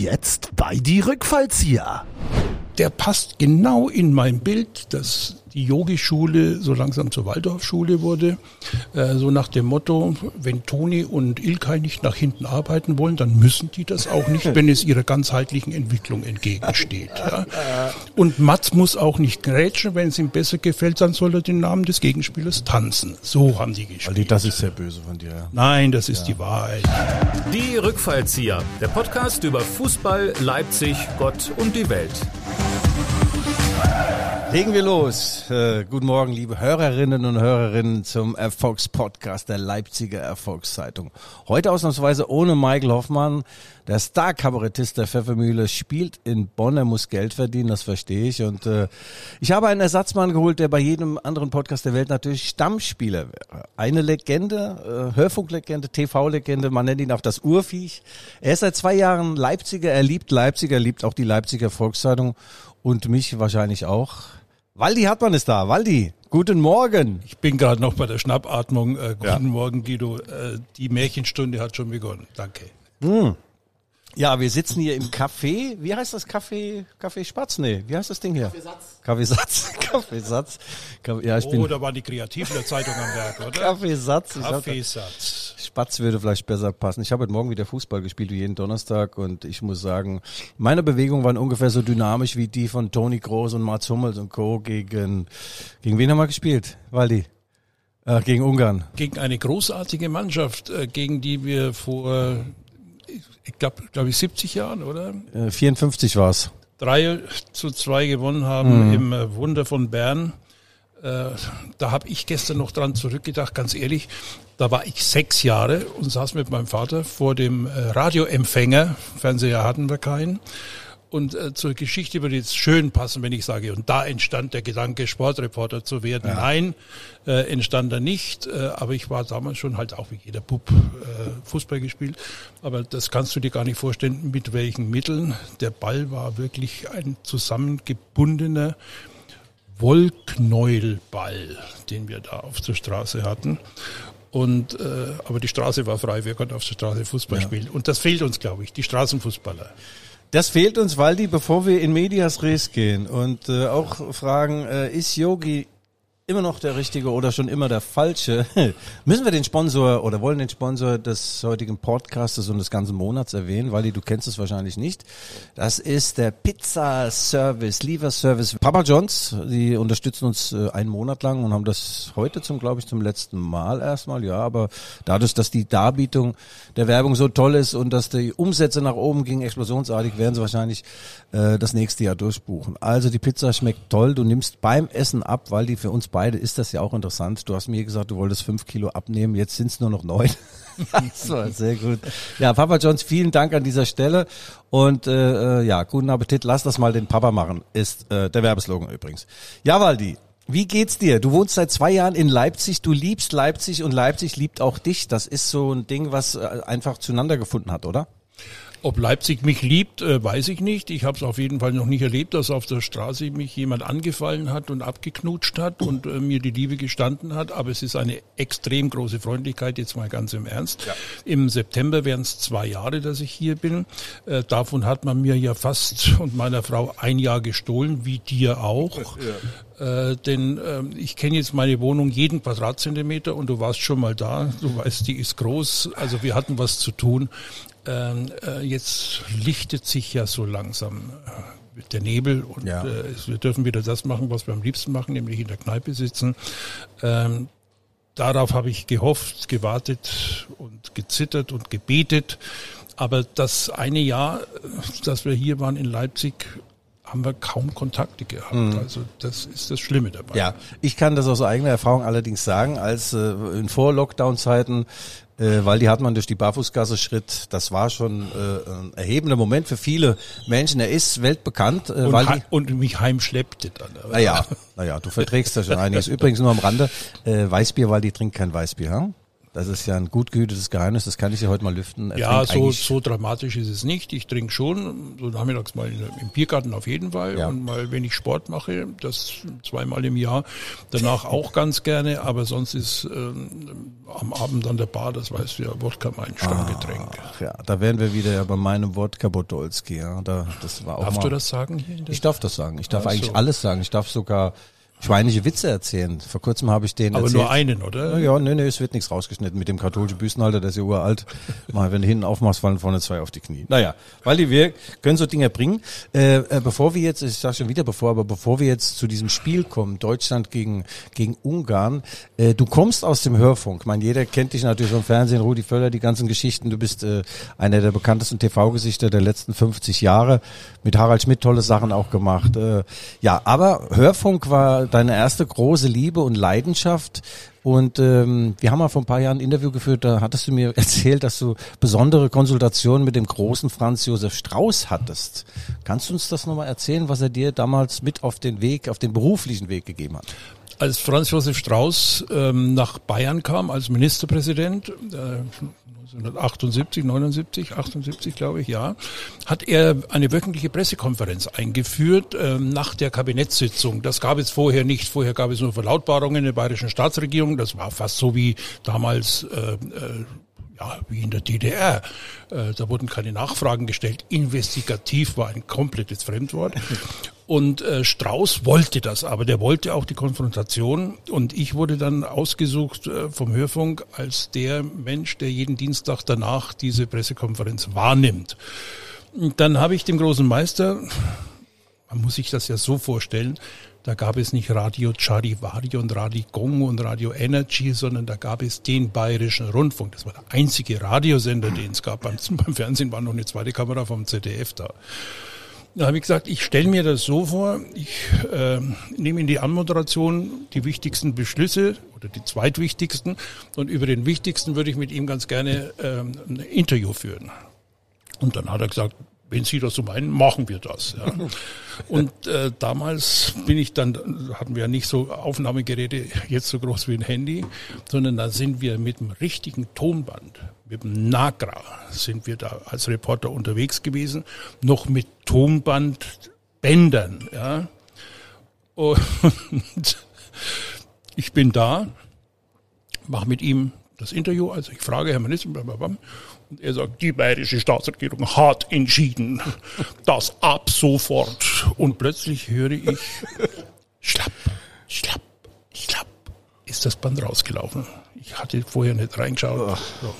Jetzt bei die Rückfallzieher. Der passt genau in mein Bild, dass die Yogi-Schule so langsam zur Waldorfschule wurde. Äh, so nach dem Motto, wenn Toni und Ilkay nicht nach hinten arbeiten wollen, dann müssen die das auch nicht, wenn es ihrer ganzheitlichen Entwicklung entgegensteht. Ja. Und Mats muss auch nicht grätschen, wenn es ihm besser gefällt, dann soll er den Namen des Gegenspielers tanzen. So haben die gespielt. Ali, das ist sehr böse von dir. Nein, das ist die Wahrheit. Die Rückfallzieher, der Podcast über Fußball, Leipzig, Gott und die Welt. Legen wir los. Äh, guten Morgen, liebe Hörerinnen und Hörerinnen zum Erfolgspodcast der Leipziger Erfolgszeitung. Heute ausnahmsweise ohne Michael Hoffmann. Der Star-Kabarettist der Pfeffermühle spielt in Bonn, er muss Geld verdienen, das verstehe ich. Und äh, ich habe einen Ersatzmann geholt, der bei jedem anderen Podcast der Welt natürlich Stammspieler wäre. Eine Legende, äh, Hörfunklegende, TV-Legende, man nennt ihn auch das Urviech. Er ist seit zwei Jahren Leipziger, er liebt Leipziger, er liebt auch die Leipziger Volkszeitung und mich wahrscheinlich auch. Waldi Hartmann ist da. Waldi, guten Morgen. Ich bin gerade noch bei der Schnappatmung. Äh, guten ja. Morgen, Guido. Äh, die Märchenstunde hat schon begonnen. Danke. Hm. Ja, wir sitzen hier im Café. Wie heißt das Café? Café Spatz? Nee, wie heißt das Ding hier? Kaffeesatz. Kaffeesatz. Kaffeesatz. Kaffee, ja, ich oh, bin da waren die Kreativen der Zeitung am Werk, oder? Kaffeesatz. Kaffeesatz. Spatz würde vielleicht besser passen. Ich habe heute Morgen wieder Fußball gespielt, wie jeden Donnerstag. Und ich muss sagen, meine Bewegungen waren ungefähr so dynamisch wie die von Toni Groß und Mats Hummels und Co. gegen, gegen wen haben wir gespielt, Waldi? Äh, gegen Ungarn. Gegen eine großartige Mannschaft, äh, gegen die wir vor, ich glaube, glaub ich 70 Jahren, oder? Äh, 54 war's. Drei zu zwei gewonnen haben mhm. im äh, Wunder von Bern. Äh, da habe ich gestern noch dran zurückgedacht, ganz ehrlich. Da war ich sechs Jahre und saß mit meinem Vater vor dem äh, Radioempfänger. Fernseher hatten wir keinen. Und äh, zur Geschichte würde jetzt schön passen, wenn ich sage, und da entstand der Gedanke, Sportreporter zu werden. Ja. Nein, äh, entstand er nicht. Äh, aber ich war damals schon halt auch wie jeder Bub äh, Fußball gespielt. Aber das kannst du dir gar nicht vorstellen, mit welchen Mitteln. Der Ball war wirklich ein zusammengebundener Wollknäuelball, den wir da auf der Straße hatten. Und äh, aber die Straße war frei, wir konnten auf der Straße Fußball ja. spielen. Und das fehlt uns, glaube ich, die Straßenfußballer. Das fehlt uns, Waldi, bevor wir in Medias Res gehen. Und äh, auch fragen, äh, ist Yogi immer noch der richtige oder schon immer der falsche. Müssen wir den Sponsor oder wollen den Sponsor des heutigen Podcastes und des ganzen Monats erwähnen, weil du kennst es wahrscheinlich nicht. Das ist der Pizza Service, Lieferservice Papa Johns. Die unterstützen uns äh, einen Monat lang und haben das heute zum, glaube ich, zum letzten Mal erstmal. Ja, aber dadurch, dass die Darbietung der Werbung so toll ist und dass die Umsätze nach oben gingen, explosionsartig, werden sie wahrscheinlich äh, das nächste Jahr durchbuchen. Also die Pizza schmeckt toll. Du nimmst beim Essen ab, weil die für uns beide ist das ja auch interessant. Du hast mir gesagt, du wolltest fünf Kilo abnehmen, jetzt sind es nur noch neun. das war sehr gut. Ja, Papa Johns, vielen Dank an dieser Stelle. Und äh, äh, ja, guten Appetit, lass das mal den Papa machen, ist äh, der Werbeslogan übrigens. Ja, Waldi, wie geht's dir? Du wohnst seit zwei Jahren in Leipzig, du liebst Leipzig und Leipzig liebt auch dich. Das ist so ein Ding, was äh, einfach zueinander gefunden hat, oder? Ob Leipzig mich liebt, äh, weiß ich nicht. Ich habe es auf jeden Fall noch nicht erlebt, dass auf der Straße mich jemand angefallen hat und abgeknutscht hat und äh, mir die Liebe gestanden hat. Aber es ist eine extrem große Freundlichkeit, jetzt mal ganz im Ernst. Ja. Im September wären es zwei Jahre, dass ich hier bin. Äh, davon hat man mir ja fast und meiner Frau ein Jahr gestohlen, wie dir auch. Ja. Äh, denn äh, ich kenne jetzt meine Wohnung jeden Quadratzentimeter und du warst schon mal da. Du weißt, die ist groß. Also wir hatten was zu tun. Ähm, äh, jetzt lichtet sich ja so langsam äh, der Nebel und ja. äh, wir dürfen wieder das machen, was wir am liebsten machen, nämlich in der Kneipe sitzen. Ähm, darauf habe ich gehofft, gewartet und gezittert und gebetet. Aber das eine Jahr, dass wir hier waren in Leipzig, haben wir kaum Kontakte gehabt. Mhm. Also das ist das Schlimme dabei. Ja, ich kann das aus eigener Erfahrung allerdings sagen, als äh, in Vor-Lockdown-Zeiten äh, weil die hat man durch die Barfußgasse schritt. Das war schon äh, ein erhebender Moment für viele Menschen. Er ist weltbekannt. Äh, und, weil die, und mich heimschleppte dann. Naja, naja, du verträgst ja schon einiges. Übrigens nur am Rande, äh, Weißbier, weil die trinkt kein Weißbier. Hm? Das ist ja ein gut gehütetes Geheimnis, das kann ich dir heute mal lüften. Er Ja, so, so dramatisch ist es nicht. Ich trinke schon, so nachmittags mal im Biergarten auf jeden Fall Ja. und mal, wenn ich Sport mache, das zweimal im Jahr. Danach auch ganz gerne, aber sonst ist ähm, am Abend an der Bar, das weißt du ja, Wodka mein Stammgetränk. Ach ja, da wären wir wieder ja bei meinem Wodka Podolski. Ja, da, das war auch Darfst mal, du das sagen hier Ich darf das sagen. Ich darf Ach eigentlich alles sagen. Ich darf sogar schweinische Witze erzählen. Vor kurzem habe ich den Aber erzählt. nur einen, oder? Ja, nee, nee, es wird nichts rausgeschnitten mit dem katholischen Büstenhalter, der ist ja uralt. Mal, wenn du hinten aufmachst, fallen vorne zwei auf die Knie. Naja, weil die wir können so Dinge bringen. Äh, äh, bevor wir jetzt, ich sage schon wieder bevor, aber bevor wir jetzt zu diesem Spiel kommen, Deutschland gegen, gegen Ungarn, äh, du kommst aus dem Hörfunk. Ich meine, jeder kennt dich natürlich vom Fernsehen, Rudi Völler, die ganzen Geschichten. Du bist äh, einer der bekanntesten TV-Gesichter der letzten 50 Jahre. Mit Harald Schmidt tolle Sachen auch gemacht. Äh, ja, aber Hörfunk war deine erste große Liebe und Leidenschaft. Und ähm, wir haben mal vor ein paar Jahren ein Interview geführt, da hattest du mir erzählt, dass du besondere Konsultationen mit dem großen Franz Josef Strauß hattest. Kannst du uns das nochmal erzählen, was er dir damals mit auf den Weg, auf den beruflichen Weg gegeben hat? Als Franz Josef Strauß ähm, nach Bayern kam als Ministerpräsident, äh, 1978, 79, 78 glaube ich, ja, hat er eine wöchentliche Pressekonferenz eingeführt ähm, nach der Kabinettssitzung. Das gab es vorher nicht. Vorher gab es nur Verlautbarungen in der bayerischen Staatsregierung. Das war fast so wie damals äh, äh, ja, wie in der DDR. Äh, da wurden keine Nachfragen gestellt. Investigativ war ein komplettes Fremdwort. Und äh, Strauß wollte das, aber der wollte auch die Konfrontation. Und ich wurde dann ausgesucht äh, vom Hörfunk als der Mensch, der jeden Dienstag danach diese Pressekonferenz wahrnimmt. Und dann habe ich dem großen Meister, man muss sich das ja so vorstellen, da gab es nicht Radio Charivari und Radio Gong und Radio Energy, sondern da gab es den Bayerischen Rundfunk. Das war der einzige Radiosender, den es gab. Beim, beim Fernsehen war noch eine zweite Kamera vom ZDF da. Da habe ich gesagt, ich stelle mir das so vor, ich äh, nehme in die Anmoderation die wichtigsten Beschlüsse oder die zweitwichtigsten und über den wichtigsten würde ich mit ihm ganz gerne ähm, ein Interview führen. Und dann hat er gesagt, wenn Sie das so meinen, machen wir das. Ja. Und äh, damals bin ich dann, hatten wir ja nicht so Aufnahmegeräte jetzt so groß wie ein Handy, sondern da sind wir mit dem richtigen Tonband, mit dem Nagra, sind wir da als Reporter unterwegs gewesen, noch mit Tonbandbändern. Ja. Und ich bin da, mache mit ihm das Interview, also ich frage Herr Minister, blablabla, und er sagt, die bayerische Staatsregierung hat entschieden, das ab sofort. Und plötzlich höre ich, schlapp, schlapp, schlapp, ist das Band rausgelaufen. Ich hatte vorher nicht reingeschaut. So.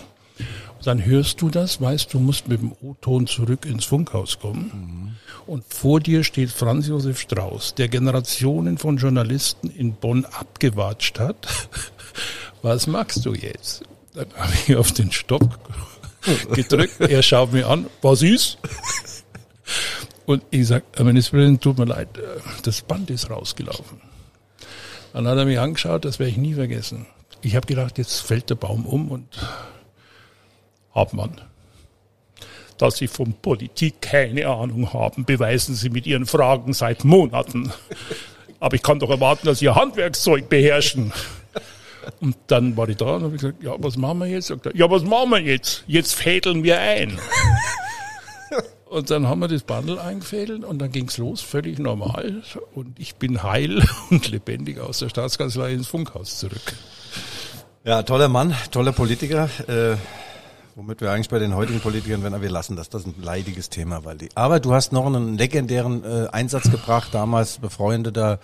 Und dann hörst du das, weißt du, musst mit dem O-Ton zurück ins Funkhaus kommen. Und vor dir steht Franz Josef Strauß, der Generationen von Journalisten in Bonn abgewatscht hat. Was magst du jetzt? Dann habe ich auf den Stopp gedrückt. Er schaut mir an. Was ist? Und ich sage, Herr Ministerpräsident, tut mir leid, äh, das Band ist rausgelaufen. Dann hat er mich angeschaut, das werde ich nie vergessen. Ich habe gedacht, jetzt fällt der Baum um und Hauptmann, dass Sie von Politik keine Ahnung haben, beweisen Sie mit Ihren Fragen seit Monaten. Aber ich kann doch erwarten, dass Sie Ihr Handwerkszeug beherrschen. Und dann war ich da und habe gesagt, ja, was machen wir jetzt? Sagt er, ja, was machen wir jetzt? Jetzt fädeln wir ein. Und dann haben wir das Bundle eingefädelt und dann ging's los, völlig normal. Und ich bin heil und lebendig aus der Staatskanzlei ins Funkhaus zurück. Ja, toller Mann, toller Politiker. Äh, womit wir eigentlich bei den heutigen Politikern werden, aber wir lassen das. Das ist ein leidiges Thema, weil die. Aber du hast noch einen legendären äh, Einsatz gebracht, damals befreundeter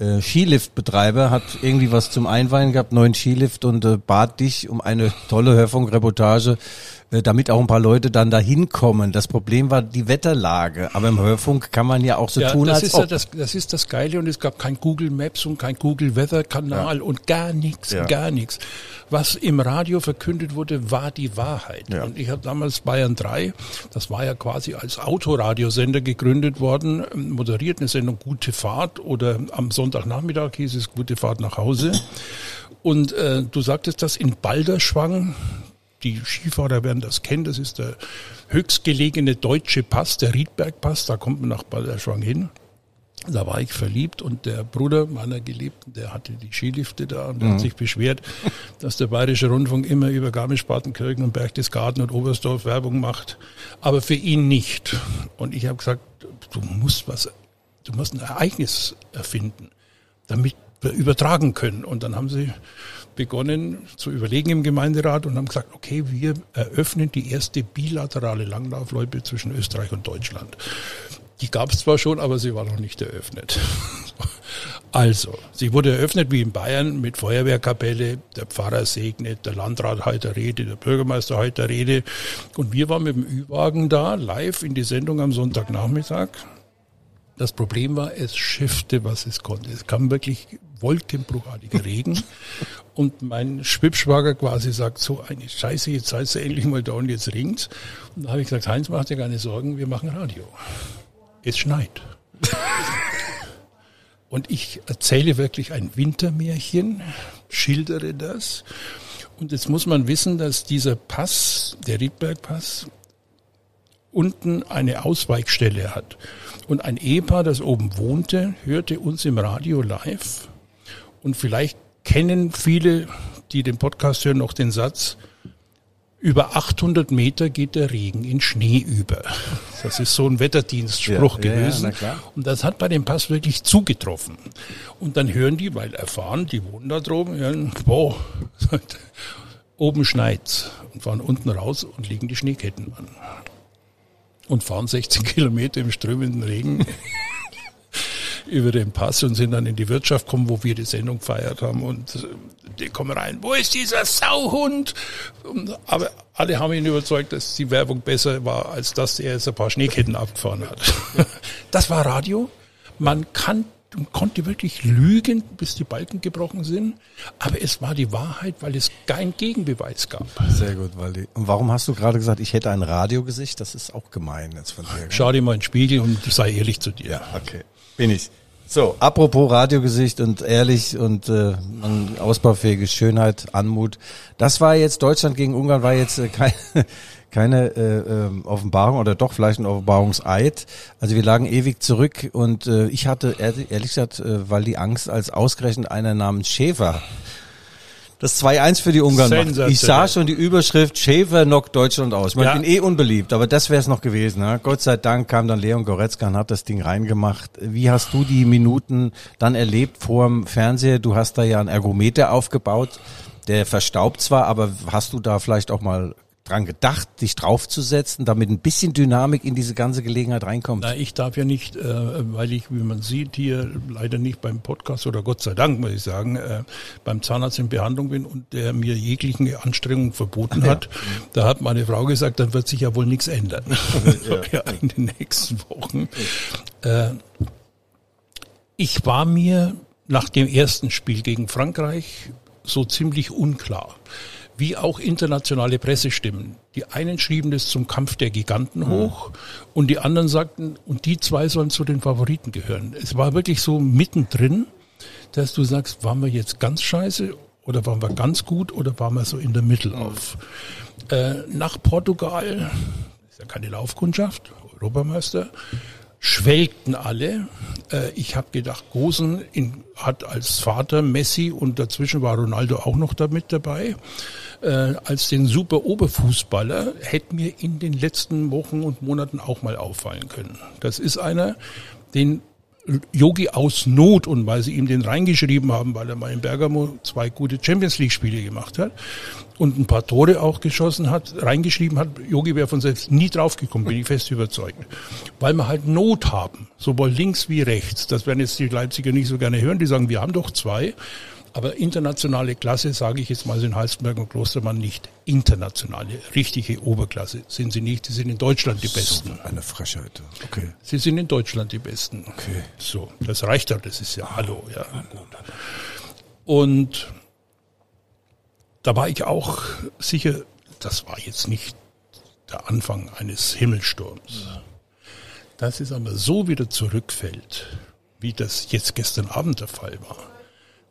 äh, Skiliftbetreiber, hat irgendwie was zum Einweihen gehabt, neuen Skilift und äh, bat dich um eine tolle Hörfunkreportage, äh, damit auch ein paar Leute dann da hinkommen. Das Problem war die Wetterlage, aber im Hörfunk kann man ja auch so Ja, tun, das als ist ob. ja das, das ist das Geile und es gab kein Google Maps und kein Google Weather Kanal und gar nichts, Ja. gar nichts. Was im Radio verkündet wurde, war die Wahrheit. Ja. Und ich habe damals Bayern 3, das war ja quasi als Autoradiosender gegründet worden, moderiert eine Sendung Gute Fahrt oder am Sonntagnachmittag hieß es Gute Fahrt nach Hause. Und äh, du sagtest das in Balderschwang, die Skifahrer werden das kennen, das ist der höchstgelegene deutsche Pass, der Riedbergpass, da kommt man nach Balderschwang hin. Da war ich verliebt und der Bruder meiner Geliebten, der hatte die Skilifte da und der hat sich beschwert, dass der Bayerische Rundfunk immer über Garmisch-Partenkirchen und Berchtesgaden und Oberstdorf Werbung macht, aber für ihn nicht. Und ich habe gesagt, du musst was, du musst ein Ereignis erfinden, damit wir übertragen können. Und dann haben sie begonnen zu überlegen im Gemeinderat und haben gesagt, okay, wir eröffnen die erste bilaterale Langlaufloipe zwischen Österreich und Deutschland. Die gab es zwar schon, aber sie war noch nicht eröffnet. Also, sie wurde eröffnet wie in Bayern mit Feuerwehrkapelle, der Pfarrer segnet, der Landrat hält der Rede, der Bürgermeister hält der Rede. Und wir waren mit dem Ü-Wagen da, live in die Sendung am Sonntagnachmittag. Das Problem war, es schiffte, was es konnte. Es kam wirklich wolkenbruchartiger Regen. Und mein Schwibschwager quasi sagt, so eine Scheiße, jetzt seid ihr endlich mal da und jetzt ringt's. Und da habe ich gesagt, Heinz, mach dir keine Sorgen, wir machen Radio. Es schneit. Und ich erzähle wirklich ein Wintermärchen, schildere das. Und jetzt muss man wissen, dass dieser Pass, der Riedbergpass, unten eine Ausweichstelle hat. Und ein Ehepaar, das oben wohnte, hörte uns im Radio live. Und vielleicht kennen viele, die den Podcast hören, noch den Satz, über 800 Meter geht der Regen in Schnee über. Das ist so ein Wetterdienstspruch Ja, ja, ja, gewesen. klar. und das hat bei dem Pass wirklich zugetroffen. Und dann hören die, weil erfahren, die wohnen da droben, hören, boah, oben schneit's. Und fahren unten raus und legen die Schneeketten an. Und fahren 16 Kilometer im strömenden Regen über den Pass und sind dann in die Wirtschaft gekommen, wo wir die Sendung gefeiert haben und äh, die kommen rein, wo ist dieser Sauhund? Und, aber alle haben ihn überzeugt, dass die Werbung besser war, als dass er jetzt ein paar Schneeketten abgefahren hat. Das war Radio. Man kann, konnte wirklich lügen, bis die Balken gebrochen sind, aber es war die Wahrheit, weil es keinen Gegenbeweis gab. Sehr gut, Waldi. Und warum hast du gerade gesagt, ich hätte ein Radiogesicht? Das ist auch gemein jetzt von dir. Schau dir mal in den Spiegel und sei ehrlich zu dir. Ja, okay. Bin ich. So, apropos Radiogesicht und ehrlich und äh, ausbaufähige Schönheit, Anmut. Das war jetzt, Deutschland gegen Ungarn war jetzt äh, kein, keine äh, ähm, Offenbarung oder doch vielleicht ein Offenbarungseid. Also wir lagen ewig zurück und äh, ich hatte ehrlich, gesagt, äh, weil die Angst als ausgerechnet einer namens Schäfer das 2-1 für die Ungarn macht. Ich sah schon die Überschrift, Schäfer knockt Deutschland aus. Ich, meine, Ja. ich bin eh unbeliebt, aber das wäre es noch gewesen. Ne? Gott sei Dank kam dann Leon Goretzka und hat das Ding reingemacht. Wie hast du die Minuten dann erlebt vor dem Fernseher? Du hast da ja einen Ergometer aufgebaut, der verstaubt zwar, aber hast du da vielleicht auch mal dran gedacht, dich draufzusetzen, damit ein bisschen Dynamik in diese ganze Gelegenheit reinkommt? Na, ich darf ja nicht, äh, weil ich, wie man sieht, hier leider nicht beim Podcast oder Gott sei Dank, muss ich sagen, äh, beim Zahnarzt in Behandlung bin und der mir jeglichen Anstrengungen verboten hat. Da hat meine Frau gesagt, dann wird sich ja wohl nichts ändern ja. in den nächsten Wochen. Äh, ich war mir nach dem ersten Spiel gegen Frankreich so ziemlich unklar. Wie auch internationale Pressestimmen. Die einen schrieben es zum Kampf der Giganten hoch und die anderen sagten, und die zwei sollen zu den Favoriten gehören. Es war wirklich so mittendrin, dass du sagst, waren wir jetzt ganz scheiße oder waren wir ganz gut oder waren wir so in der Mitte auf. Äh, nach Portugal, ist ja keine Laufkundschaft, Europameister, schwelgten alle. Äh, ich habe gedacht, Gosen hat als Vater Messi und dazwischen war Ronaldo auch noch damit dabei. Äh, als den super Oberfußballer hätte mir in den letzten Wochen und Monaten auch mal auffallen können. Das ist einer, den Yogi aus Not und weil sie ihm den reingeschrieben haben, weil er mal in Bergamo zwei gute Champions League Spiele gemacht hat und ein paar Tore auch geschossen hat, reingeschrieben hat, Yogi wäre von selbst nie draufgekommen, bin ich fest überzeugt. Weil wir halt Not haben, sowohl links wie rechts. Das werden jetzt die Leipziger nicht so gerne hören, die sagen, wir haben doch zwei. Aber internationale Klasse, sage ich jetzt mal, sind Halstenberg und Klostermann nicht. Internationale, richtige Oberklasse sind sie nicht. Sie sind in Deutschland die Besten. Eine Frechheit. Okay. Sie sind in Deutschland die Besten. Okay. So, das reicht doch, das ist ja Hallo, ja. Und da war ich auch sicher, das war jetzt nicht der Anfang eines Himmelsturms. Dass es aber so wieder zurückfällt, wie das jetzt gestern Abend der Fall war,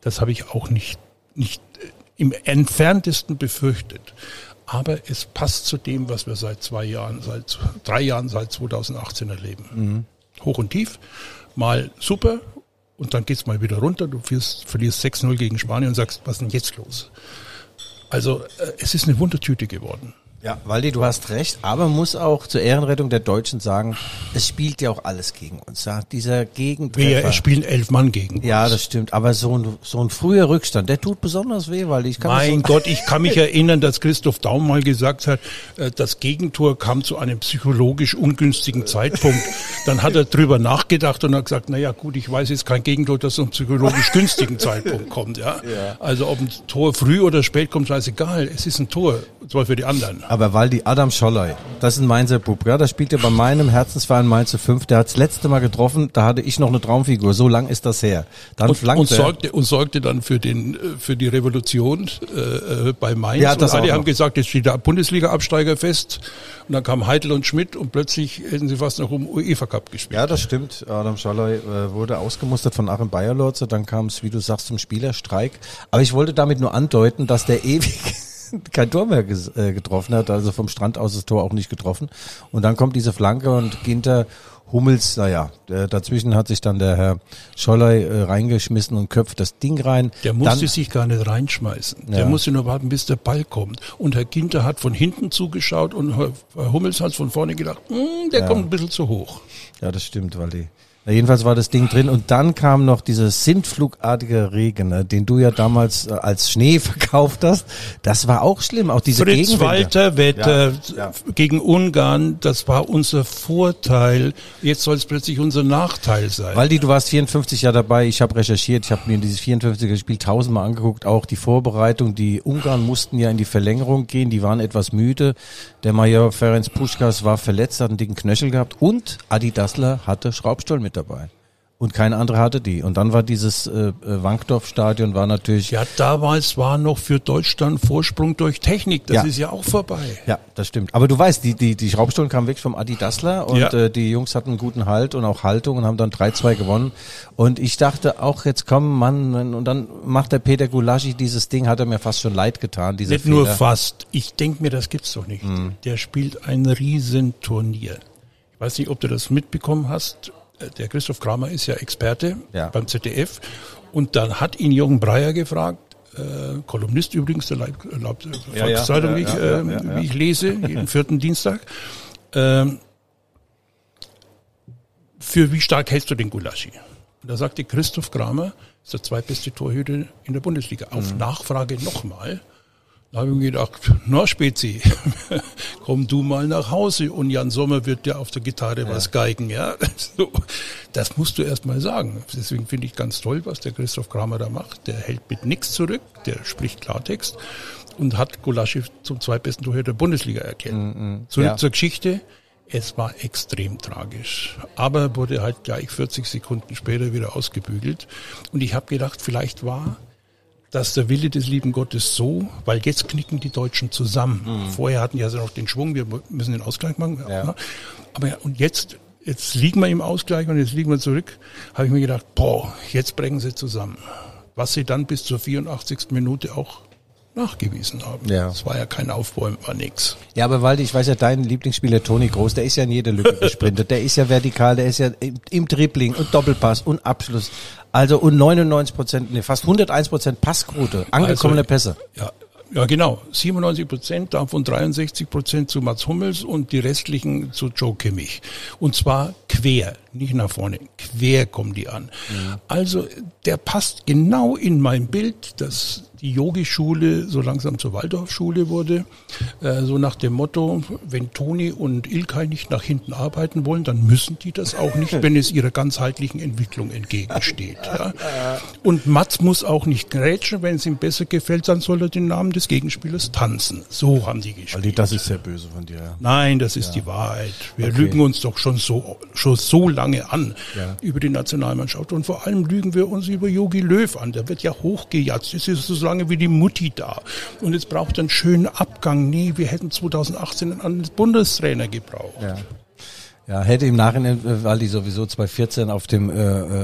das habe ich auch nicht, nicht äh, im entferntesten befürchtet. Aber es passt zu dem, was wir seit zwei Jahren, seit drei Jahren, seit 2018 erleben. Hoch und tief. mal super und dann geht's mal wieder runter. Du verlierst, verlierst 6-0 gegen Spanien und sagst, was ist denn jetzt los? Also äh, es ist eine Wundertüte geworden. Ja, Waldi, du hast recht, aber muss auch zur Ehrenrettung der Deutschen sagen, es spielt ja auch alles gegen uns. Ja? Dieser Gegentreffer. Wir spielen elf Mann gegen Ja, uns. das stimmt. Aber so ein, so ein früher Rückstand, der tut besonders weh, weil ich kann mich Mein so, Gott, ich kann mich erinnern, dass Christoph Daum mal gesagt hat, äh, das Gegentor kam zu einem psychologisch ungünstigen Zeitpunkt. Dann hat er drüber nachgedacht und hat gesagt, na ja, gut, ich weiß jetzt kein Gegentor, das zu einem psychologisch günstigen Zeitpunkt kommt. Ja? Also ob ein Tor früh oder spät kommt, scheißegal. Es ist ein Tor, zwar für die anderen. Aber Waldi, Adam Scholley, das ist ein Mainzer Bub, ja, das spielt ja bei meinem Herzensverein Mainz 5, der hat das letzte Mal getroffen, da hatte ich noch eine Traumfigur, so lang ist das her. Dann Und, und, sorgte, und sorgte dann für den äh, für die Revolution äh, äh, bei Mainz. Ja, das und alle haben noch. gesagt, jetzt steht der Bundesliga-Absteiger fest. Und dann kamen Heidel und Schmidt und plötzlich hätten sie fast noch um UEFA Cup gespielt. Ja, das stimmt. Adam Scholley äh, wurde ausgemustert von Achim Bayerlotze, dann kam es, wie du sagst, zum Spielerstreik. Aber ich wollte damit nur andeuten, dass der ewig kein Tor mehr äh, getroffen hat, also vom Strand aus das Tor auch nicht getroffen. Und dann kommt diese Flanke und Ginter Hummels, naja, äh, dazwischen hat sich dann der Herr Scholley äh, reingeschmissen und köpft das Ding rein. Der musste dann, sich gar nicht reinschmeißen. Der Ja. musste nur warten, bis der Ball kommt. Und Herr Ginter hat von hinten zugeschaut und Herr Hummels hat von vorne gedacht, "Hm, der kommt ein bisschen zu hoch. Ja, das stimmt, weil die. Ja, jedenfalls war das Ding drin und dann kam noch dieser sintflugartige Regen, ne, den du ja damals äh, als Schnee verkauft hast. Das war auch schlimm, auch diese Fritz Gegenwinde. Walter Wetter Ja, ja. gegen Ungarn, das war unser Vorteil. Jetzt soll es plötzlich unser Nachteil sein. Waldi, du warst 54 Jahre dabei, ich habe recherchiert, ich habe mir dieses 54er Spiel tausendmal angeguckt, auch die Vorbereitung, die Ungarn mussten ja in die Verlängerung gehen, die waren etwas müde. Der Major Ferenc Puschkas war verletzt, hat einen dicken Knöchel gehabt und Adi Dassler hatte Schraubstollen mit dabei. Und keine andere hatte die. Und dann war dieses äh, äh, Wankdorf-Stadion war natürlich ja, damals war noch für Deutschland Vorsprung durch Technik. Das Ja. ist ja auch vorbei. Ja, das stimmt. Aber du weißt, die, die, die Schraubstollen kamen weg vom Adi Dassler und Ja. äh, die Jungs hatten einen guten Halt und auch Haltung und haben dann 3-2 gewonnen. Und ich dachte auch, jetzt komm, Mann, und dann macht der Peter Gulaschi dieses Ding, hat er mir fast schon leid getan, diese Nicht Fehler. nur fast. Ich denke mir, das gibt's doch nicht. Mhm. Der spielt ein Riesenturnier. Ich weiß nicht, ob du das mitbekommen hast. Der Christoph Kramer ist ja Experte Ja. beim ZDF. Und dann hat ihn Jürgen Breyer gefragt, äh, Kolumnist übrigens der Leib, Leib, Ja, Volkszeitung, ja, wie, ich, äh, wie ich lese, jeden vierten Dienstag. Ähm, für wie stark hältst du den Gulaschi? Und da sagte Christoph Kramer, ist der zweitbeste Torhüter in der Bundesliga. Auf Nachfrage nochmal. Da habe ich mir gedacht, na Spezi, komm du mal nach Hause und Jan Sommer wird dir auf der Gitarre was geigen, ja. So, das musst du erst mal sagen. Deswegen finde ich ganz toll, was der Christoph Kramer da macht. Der hält mit nichts zurück, der spricht Klartext und hat Gulaschi zum zweitbesten Torhüter der Bundesliga erkannt. Zurück Ja. zur Geschichte. Es war extrem tragisch, aber wurde halt gleich 40 Sekunden später wieder ausgebügelt. Und ich habe gedacht, vielleicht war dass der Wille des lieben Gottes so, weil jetzt knicken die Deutschen zusammen. Vorher hatten ja so noch den Schwung, wir müssen den Ausgleich machen. Ja. Aber ja, und jetzt, jetzt liegen wir im Ausgleich und jetzt liegen wir zurück, habe ich mir gedacht, boah, jetzt brechen sie zusammen. Was sie dann bis zur 84. Minute auch nachgewiesen haben. Ja. Es war ja kein Aufbäumen, war nix. Ja, aber Waldi, ich weiß ja, dein Lieblingsspieler Toni Groß, der ist ja in jeder Lücke gesprintet. Der ist ja vertikal, der ist ja im, im Dribbling und Doppelpass und Abschluss. Also und 99 Prozent, nee, fast 101 Prozent Passquote, angekommene Also, Pässe. Ja, ja, genau. 97 Prozent, davon 63 Prozent zu Mats Hummels und die restlichen zu Joe Kimmich. Und zwar quer, nicht nach vorne. Quer kommen die an. Also der passt genau in mein Bild, dass die Yogi-Schule so langsam zur Waldorfschule wurde. Äh, so nach dem Motto, wenn Toni und Ilkay nicht nach hinten arbeiten wollen, dann müssen die das auch nicht, wenn es ihrer ganzheitlichen Entwicklung entgegensteht. Ja. Und Mats muss auch nicht grätschen, wenn es ihm besser gefällt, dann soll er den Namen des Gegenspielers tanzen. So haben die gespielt. Waldi, das ist sehr böse von dir. ja. Nein, das ist die Wahrheit. Wir lügen uns doch schon so, schon so lange an Ja. über die Nationalmannschaft. Und vor allem lügen wir uns über Jogi Löw an. Der wird ja hochgejatzt. Es ist so lange wie die Mutti da. Und jetzt braucht er einen schönen Abgang. Nee, wir hätten 2018 einen anderen Bundestrainer gebraucht. Ja. Ja, hätte im Nachhinein, äh, Waldi sowieso 2014 auf dem, äh,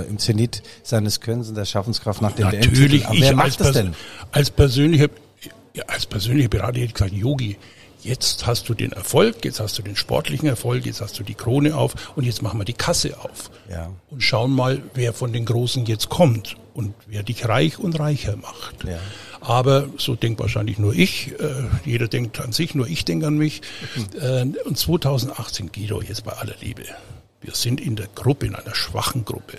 äh, im Zenit seines Könnens und der Schaffenskraft nach dem Natürlich. Aber wer als, macht das denn? als persönlicher, ja, als persönlicher Berater hätte ich gesagt, Yogi, Jetzt hast du den Erfolg, jetzt hast du den sportlichen Erfolg, jetzt hast du die Krone auf und jetzt machen wir die Kasse auf. Ja. Und schauen mal, wer von den Großen jetzt kommt und wer dich reich und reicher macht. Ja. Aber so denkt wahrscheinlich nur ich. Äh, jeder denkt an sich, nur ich denke an mich. Äh, und 2018, Guido, jetzt bei aller Liebe. Wir sind in der Gruppe, in einer schwachen Gruppe,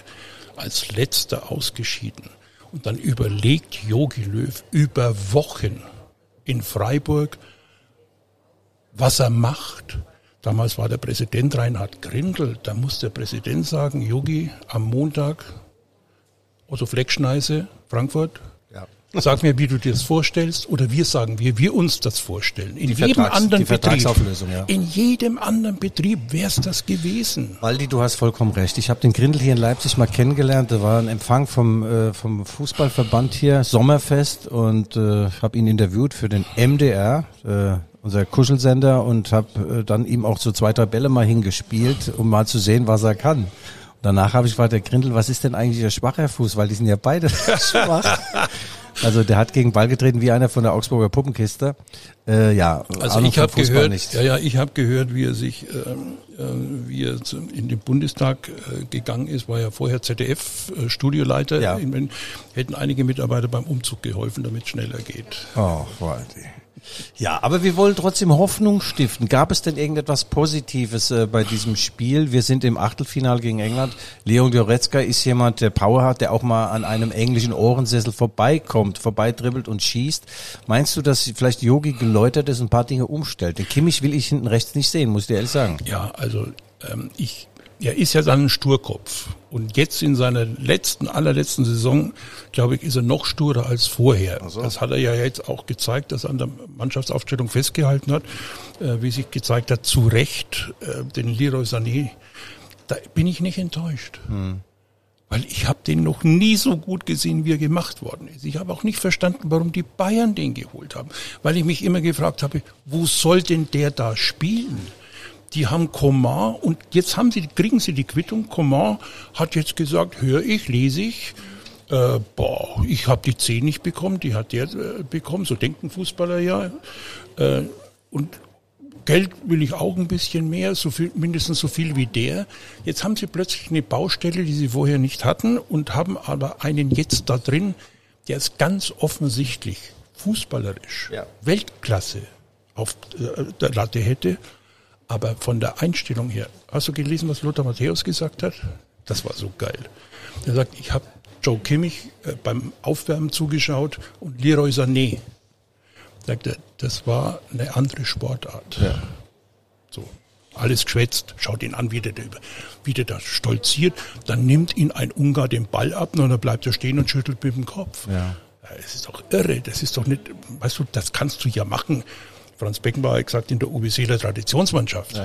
als letzter ausgeschieden. Und dann überlegt Jogi Löw über Wochen in Freiburg, was er macht. Damals war der Präsident Reinhard Grindel. Da muss der Präsident sagen, Yogi, am Montag, Otto Fleckschneise, Frankfurt, Ja. Sag mir, wie du dir das vorstellst, oder wir sagen, wie wir uns das vorstellen. In Die jedem Vertrags- anderen Vertragsauflösung, ja. Betrieb, in jedem anderen Betrieb wäre es das gewesen. Waldi, du hast vollkommen recht. Ich habe den Grindel hier in Leipzig mal kennengelernt. Da war ein Empfang vom, äh, vom Fußballverband hier, Sommerfest, und äh, habe ihn interviewt für den MDR, äh, unser Kuschelsender, und habe äh, dann ihm auch so zwei, drei Bälle mal hingespielt, um mal zu sehen, was er kann. Und danach habe ich gefragt, der Grindel, was ist denn eigentlich der schwacher Fuß? Weil die sind ja beide schwach. Also der hat gegen Ball getreten wie einer von der Augsburger Puppenkiste. Äh, ja, Also Ahnung ich habe gehört, nicht. ja, ja, ich habe gehört, wie er sich, ähm, äh, wie er zum- in den Bundestag äh, gegangen ist, war ja vorher ZDF-Studioleiter. Ja. Hätten einige Mitarbeiter beim Umzug geholfen, damit es schneller geht. Oh, Waldi. Ja, aber wir wollen trotzdem Hoffnung stiften. Gab es denn irgendetwas Positives äh, bei diesem Spiel? Wir sind im Achtelfinal gegen England. Leon Goretzka ist jemand, der Power hat, der auch mal an einem englischen Ohrensessel vorbeikommt, vorbeidribbelt und schießt. Meinst du, dass vielleicht Yogi geläutert ist und ein paar Dinge umstellt? Den Kimmich will ich hinten rechts nicht sehen, muss ich dir ehrlich sagen. Ja, also ähm, ich, er ist ja dann ein Sturkopf. Und jetzt in seiner letzten, allerletzten Saison, glaube ich, ist er noch sturer als vorher. Das hat er ja jetzt auch gezeigt, dass er an der Mannschaftsaufstellung festgehalten hat, äh, wie sich gezeigt hat, zu Recht, äh, den Leroy Sané, da bin ich nicht enttäuscht. Weil ich habe den noch nie so gut gesehen, wie er gemacht worden ist. Ich habe auch nicht verstanden, warum die Bayern den geholt haben. Weil ich mich immer gefragt habe, wo soll denn der da spielen? Die haben Coman und jetzt haben sie, kriegen sie die Quittung. Coman hat jetzt gesagt, höre ich, lese ich. Äh, boah, ich habe die 10 nicht bekommen, die hat der äh, bekommen. So denkt ein Fußballer ja. Äh, und Geld will ich auch ein bisschen mehr, so viel, mindestens so viel wie der. Jetzt haben sie plötzlich eine Baustelle, die sie vorher nicht hatten und haben aber einen jetzt da drin, der ist ganz offensichtlich fußballerisch Ja. Weltklasse auf äh, der Latte hätte. Aber von der Einstellung her, hast du gelesen, was Lothar Matthäus gesagt hat? Das war so geil. Er sagt, ich habe Joe Kimmich äh, beim Aufwärmen zugeschaut und Leroy Sané. Sagt er, das war eine andere Sportart. Ja. So, alles geschwätzt, schaut ihn an, wie der, wie der da stolziert. Dann nimmt ihn ein Ungar den Ball ab und dann bleibt er stehen und schüttelt mit dem Kopf. Ja. Es ist doch irre, das ist doch nicht, weißt du, das kannst du ja machen. Franz Beckenbauer hat gesagt, in der UBC der Traditionsmannschaft.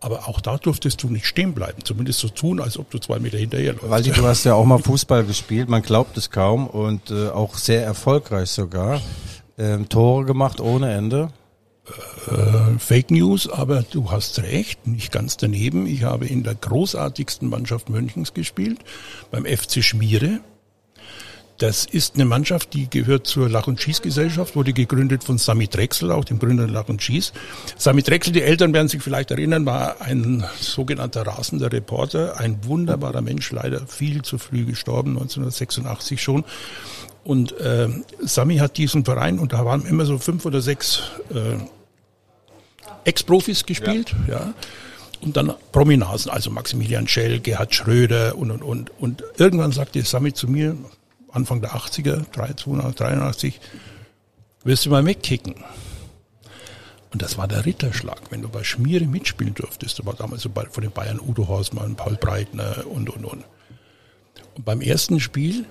Aber auch da durftest du nicht stehen bleiben, zumindest so tun, als ob du zwei Meter hinterherläufst. Waldi, du hast ja auch mal Fußball gespielt, man glaubt es kaum und äh, auch sehr erfolgreich sogar. Ähm, Tore gemacht ohne Ende. Äh, Fake News, aber du hast recht, nicht ganz daneben. Ich habe in der großartigsten Mannschaft Münchens gespielt, beim FC Schmiere. Das ist eine Mannschaft, die gehört zur Lach- und Schießgesellschaft, wurde gegründet von Sami Drechsel, auch dem Gründer Lach und Schieß. Sami Drechsel, die Eltern werden sich vielleicht erinnern, war ein sogenannter rasender Reporter, ein wunderbarer Mensch, leider viel zu früh gestorben, 1986 schon. Und äh, Sami hat diesen Verein, und da waren immer so fünf oder sechs äh, Ex-Profis gespielt, ja. Und dann Prominasen, also Maximilian Schell, Gerhard Schröder und, und, und. Und irgendwann sagte Sami zu mir, Anfang der 80er, 83, wirst du mal wegkicken? Und das war der Ritterschlag, wenn du bei Schmiere mitspielen durftest. Da war damals so bei, von den Bayern Udo Hausmann, Paul Breitner und, und, und. Und beim ersten Spiel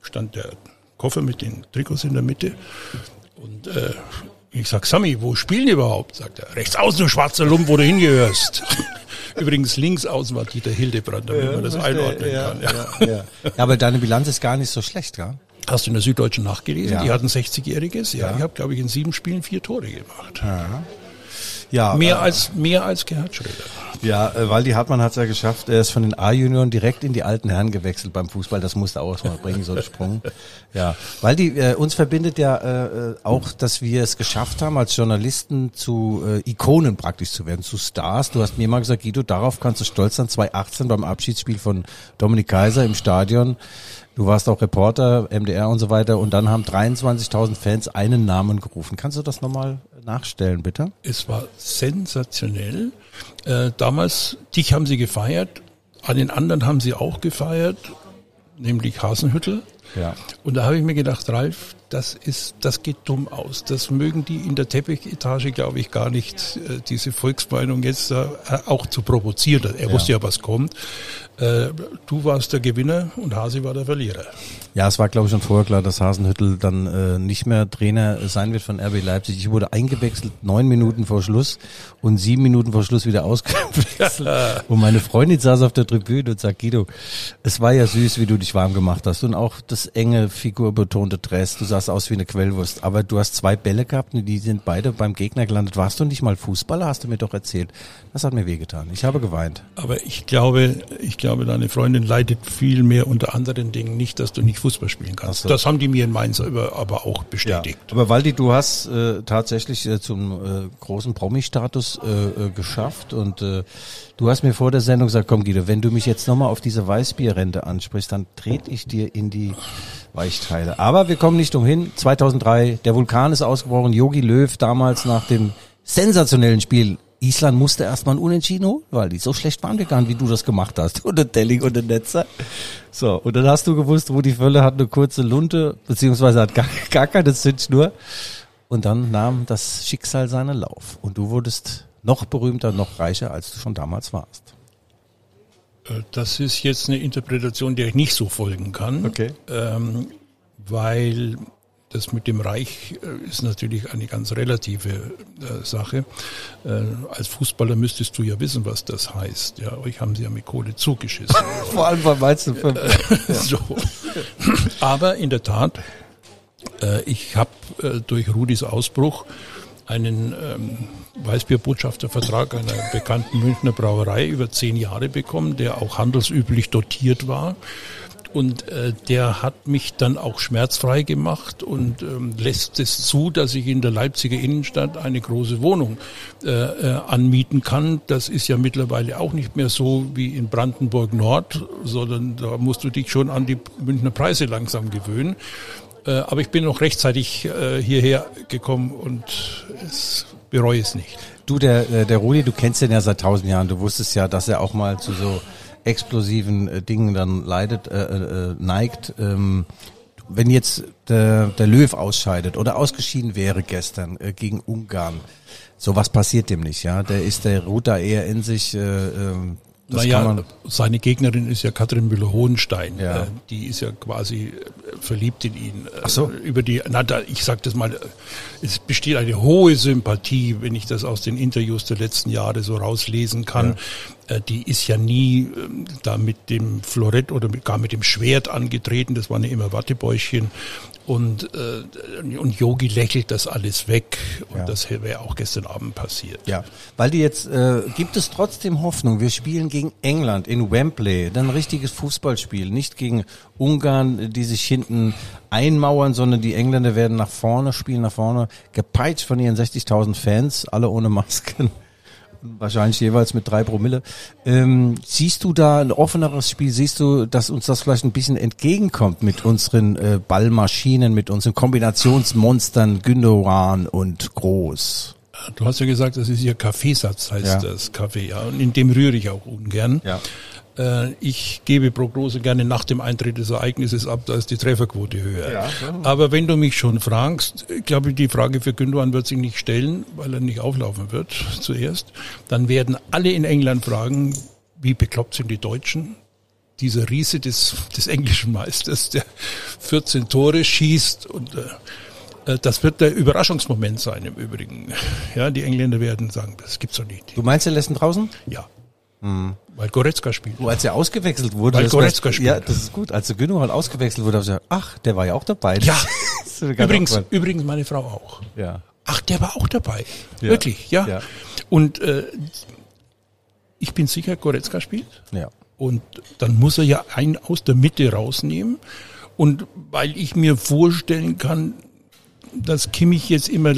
stand der Koffer mit den Trikots in der Mitte und äh, ich sag, Sammy, wo spielen die überhaupt? Sagt er, rechts außen, du schwarzer Lump, wo du hingehörst. Übrigens links außen war Dieter Hildebrand, damit man das einordnen kann. Ja. Ja, ja. ja, aber deine Bilanz ist gar nicht so schlecht, gell? Hast du in der Süddeutschen nachgelesen? Ja. Die hatten 60-Jähriges. Ja, Ja. ich habe, glaube ich, in sieben Spielen vier Tore gemacht. Ja. Mehr äh, als mehr als Gerhard Schröder. Ja, äh, Waldi Hartmann hat es ja geschafft. Er ist von den A-Junioren direkt in die alten Herren gewechselt beim Fußball. Das musste auch mal bringen, so ein Sprung. Ja, Waldi, äh, uns verbindet ja äh, äh, auch, dass wir es geschafft haben, als Journalisten zu äh, Ikonen praktisch zu werden, zu Stars. Du hast mir mal gesagt, Guido, darauf kannst du stolz sein. 2018 beim Abschiedsspiel von Dominik Kaiser im Stadion. Du warst auch Reporter, MDR und so weiter. Und dann haben 23.000 Fans einen Namen gerufen. Kannst du das nochmal nachstellen, bitte? Es war sensationell. Äh, damals, dich haben sie gefeiert, an den anderen haben sie auch gefeiert, nämlich Hasenhüttel. Ja. Und da habe ich mir gedacht, Ralf, das ist, das geht dumm aus. Das mögen die in der Teppichetage, glaube ich, gar nicht, äh, diese Volksmeinung jetzt äh, auch zu provozieren. Er Ja. wusste ja, was kommt. Äh, du warst der Gewinner und Hasi war der Verlierer. Ja, es war glaube ich schon vorher klar, dass Hasenhüttel dann äh, nicht mehr Trainer sein wird von RB Leipzig. Ich wurde eingewechselt neun Minuten vor Schluss und sieben Minuten vor Schluss wieder ausgewechselt. und meine Freundin saß auf der Tribüne und sagt, Guido, es war ja süß, wie du dich warm gemacht hast und auch das enge, figurbetonte Dress. Du sahst aus wie eine Quellwurst. Aber du hast zwei Bälle gehabt und die sind beide beim Gegner gelandet. Warst du nicht mal Fußballer? Hast du mir doch erzählt. Das hat mir wehgetan. Ich habe geweint. Aber ich glaube, ich glaube, deine Freundin leidet viel mehr unter anderen Dingen nicht, dass du nicht Fußball spielen kannst. So. Das haben die mir in Mainz aber, aber auch bestätigt. Aber Waldi, du hast äh, tatsächlich äh, zum äh, großen Promi-Status äh, äh, geschafft und äh, du hast mir vor der Sendung gesagt, komm Guido, wenn du mich jetzt nochmal auf diese Weißbierrente ansprichst, dann trete ich dir in die Weichteile. Aber wir kommen nicht umhin. 2003, der Vulkan ist ausgebrochen. Yogi Löw damals nach dem sensationellen Spiel Island musste erstmal ein Unentschieden holen, weil die so schlecht waren nicht, wie du das gemacht hast. Und der Delling und der Netzer. So, und dann hast du gewusst, Rudi Völler hat eine kurze Lunte, beziehungsweise hat gar, gar keine Zündschnur. Und dann nahm das Schicksal seinen Lauf. Und du wurdest noch berühmter, noch reicher, als du schon damals warst. Äh, Das ist jetzt eine Interpretation, der ich nicht so folgen kann. Okay. Ähm, weil das mit dem Reich äh, ist natürlich eine ganz relative äh, Sache. Äh, als Fußballer müsstest du ja wissen, was das heißt. Ja, euch haben sie ja mit Kohle zugeschissen. Vor allem bei Weizen. so. Aber in der Tat, ich habe durch Rudis Ausbruch einen ähm, Weißbierbotschaftervertrag einer bekannten Münchner Brauerei über zehn Jahre bekommen, der auch handelsüblich dotiert war. Und äh, der hat mich dann auch schmerzfrei gemacht und ähm, lässt es zu, dass ich in der Leipziger Innenstadt eine große Wohnung äh, äh, anmieten kann. Das ist ja mittlerweile auch nicht mehr so wie in Brandenburg Nord, sondern da musst du dich schon an die Münchner Preise langsam gewöhnen. Äh, aber ich bin noch rechtzeitig äh, hierher gekommen und es bereue es nicht. Du, der, äh, der Rudi, du kennst den ja seit tausend Jahren. Du wusstest ja, dass er auch mal zu so explosiven äh, Dingen dann leidet, äh, äh, neigt. Ähm, wenn jetzt der, der Löw ausscheidet oder ausgeschieden wäre gestern äh, gegen Ungarn, sowas passiert dem nicht, ja. Der ist, der ruht eher in sich. Äh, ähm, das naja, seine Gegnerin ist ja Katrin Müller-Hohenstein. Ja. Äh, Die ist ja quasi äh, verliebt in ihn. Äh, Ach so. Über die, na, da, ich sag das mal, es besteht eine hohe Sympathie, wenn ich das aus den Interviews der letzten Jahre so rauslesen kann. Äh, Die ist ja nie ähm, da mit dem Florett oder mit, gar mit dem Schwert angetreten. Das waren ja immer Wattebäuschen. Und, äh, und Yogi lächelt das alles weg. Und Ja. das wäre auch gestern Abend passiert. Ja, weil die jetzt äh, gibt es trotzdem Hoffnung. Wir spielen gegen England in Wembley, dann ein richtiges Fußballspiel, nicht gegen Ungarn, die sich hinten einmauern, sondern die Engländer werden nach vorne spielen, nach vorne gepeitscht von ihren 60.000 Fans, alle ohne Masken. Wahrscheinlich jeweils mit drei Promille. Ähm, siehst du da ein offeneres Spiel? Siehst du, dass uns das vielleicht ein bisschen entgegenkommt mit unseren äh, Ballmaschinen, mit unseren Kombinationsmonstern Gündogan und Groß? Du hast ja gesagt, das ist Ihr Kaffeesatz, heißt Ja. das Kaffee, ja. Und in dem rühre ich auch ungern. Ja. Äh, ich gebe Prognose gerne nach dem Eintritt des Ereignisses ab, da ist die Trefferquote höher. Ja. Aber wenn du mich schon fragst, ich glaube, die Frage für Gündogan wird sich nicht stellen, weil er nicht auflaufen wird zuerst. Dann werden alle in England fragen, wie bekloppt sind die Deutschen? Dieser Riese des, des englischen Meisters, der 14 Tore schießt und äh, äh, das wird der Überraschungsmoment sein im Übrigen. Ja, die Engländer werden sagen, das gibt's doch nicht. Du meinst, er lässt ihn draußen? Ja. Weil Goretzka spielt. Oh, als er ausgewechselt wurde. Weil Goretzka spielt. Ja, das ist gut. Als der Gündogan ausgewechselt wurde, habe ich gesagt, ach, der war ja auch dabei. Ja. Übrigens, übrigens meine Frau auch. Ja. Ach, der war auch dabei. Ja. Wirklich, ja. Ja. Und äh, ich ich bin sicher, Goretzka spielt. Ja. Und dann muss er ja einen aus der Mitte rausnehmen. Und weil ich mir vorstellen kann, dass Kimmich jetzt immer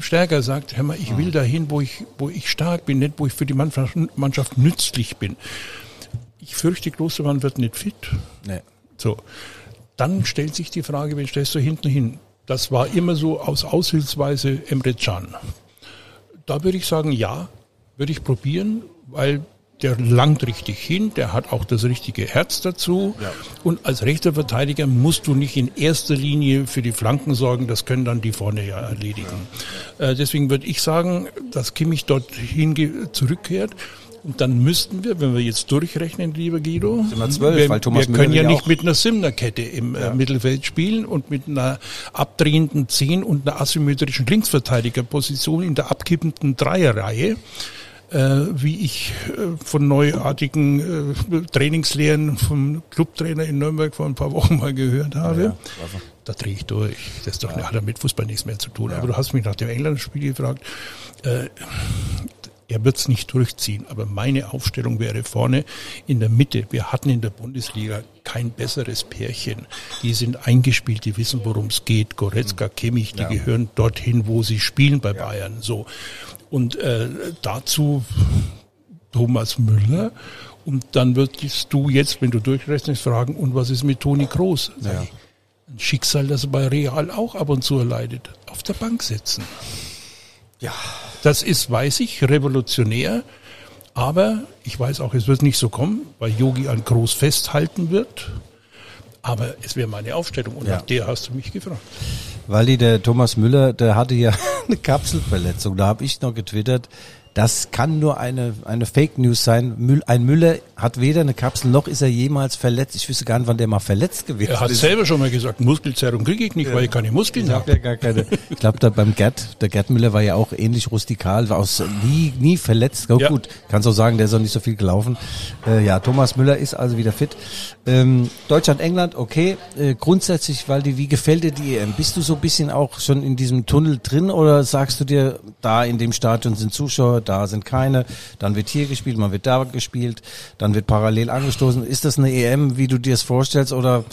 stärker sagt, hör mal, ich will dahin, wo ich, wo ich stark bin, nicht wo ich für die Mannschaft, Mannschaft nützlich bin. Ich fürchte, Klostermann wird nicht fit. Nee. So. Dann stellt sich die Frage, wen stellst du hinten hin? Das war immer so aus Aushilfsweise Emre Can. Da würde ich sagen, ja, würde ich probieren, weil der langt richtig hin, der hat auch das richtige Herz dazu. Und als rechter Verteidiger musst du nicht in erster Linie für die Flanken sorgen, das können dann die vorne ja erledigen. Äh, deswegen würde ich sagen, dass Kimmich dorthin zurückkehrt. Und dann müssten wir, wenn wir jetzt durchrechnen, lieber Guido, wir zwölf, wir, weil Thomas wir können ja ja nicht mit einer Simner-Kette im äh, Mittelfeld spielen und mit einer abdrehenden Zehn und einer asymmetrischen Linksverteidigerposition in der abkippenden Dreierreihe, wie ich äh, von neuartigen äh, Trainingslehren vom Clubtrainer in Nürnberg vor ein paar Wochen mal gehört habe. da drehe ich durch. Das ist doch, hat ja mit Fußball nichts mehr zu tun. Aber du hast mich nach dem England-Spiel gefragt. Äh, er wird es nicht durchziehen, aber meine Aufstellung wäre vorne in der Mitte. Wir hatten in der Bundesliga kein besseres Pärchen. Die sind eingespielt, die wissen, worum es geht. Goretzka, Kimmich, die gehören dorthin, wo sie spielen bei Bayern. So und äh, dazu Thomas Müller. Und dann würdest du jetzt, wenn du durchrechnest, fragen, und was ist mit Toni Kroos? Ja. Ein Schicksal, das er bei Real auch ab und zu erleidet. Auf der Bank sitzen. Ja. Das ist, weiß ich, revolutionär. Aber ich weiß auch, es wird nicht so kommen, weil Yogi an Groß festhalten wird. Aber es wäre meine Aufstellung und Ja. nach der hast du mich gefragt. Weil die, der Thomas Müller, der hatte ja eine Kapselverletzung. Da habe ich noch getwittert, das kann nur eine, eine Fake News sein. Müll, ein Müller hat weder eine Kapsel noch ist er jemals verletzt. Ich wüsste gar nicht, wann der mal verletzt gewesen Er hat ist. selber schon mal gesagt, Muskelzerrung kriege ich nicht, weil ich keine Muskeln habe ja gar keine. Ich glaube, da beim Gerd, der Gerd Müller war ja auch ähnlich rustikal, war aus nie, nie verletzt. Oh, Ja. Gut, kannst auch sagen, der ist auch nicht so viel gelaufen. Äh, ja, Thomas Müller ist also wieder fit. Ähm, Deutschland, England, okay. Äh, grundsätzlich, weil die, wie gefällt dir die EM? Bist du so ein bisschen auch schon in diesem Tunnel drin oder sagst du dir, da in dem Stadion sind Zuschauer, da sind keine, dann wird hier gespielt, man wird da gespielt, dann wird parallel angestoßen. Ist das eine EM, wie du dir es vorstellst oder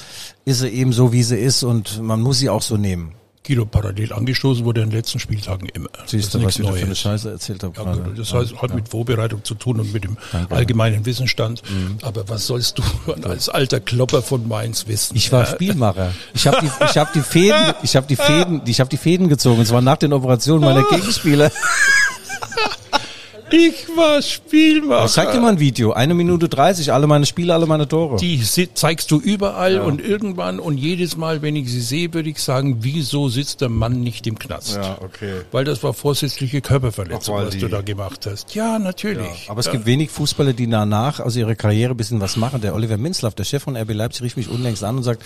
ist sie eben so, wie sie ist und man muss sie auch so nehmen? Kilo parallel angestoßen wurde in den letzten Spieltagen immer. Siehst Das du, ist was ich da für eine. Scheiße erzählt habe Ja, gerade. das heißt, hat mit Vorbereitung zu tun und mit dem allgemeinen Wissensstand. Aber was sollst du als alter Klopper von Mainz wissen? Ich war Ja, Spielmacher. Ich habe die, ich habe die Fäden, ich habe die Fäden, ich habe die Fäden gezogen. Und zwar nach den Operationen meiner Gegenspieler. Ich war Spielmacher. Ich zeig dir mal ein Video. Eine Minute 30, alle meine Spiele, alle meine Tore. Die zeigst du überall und irgendwann und jedes Mal, wenn ich sie sehe, würde ich sagen, wieso sitzt der Mann nicht im Knast? okay. Weil das war vorsätzliche Körperverletzung, Ach, was die- du da gemacht hast. Ja, natürlich. Aber es gibt wenig Fußballer, die danach aus ihrer Karriere ein bisschen was machen. Der Oliver Minzlaff, der Chef von RB Leipzig, rief mich unlängst an und sagt,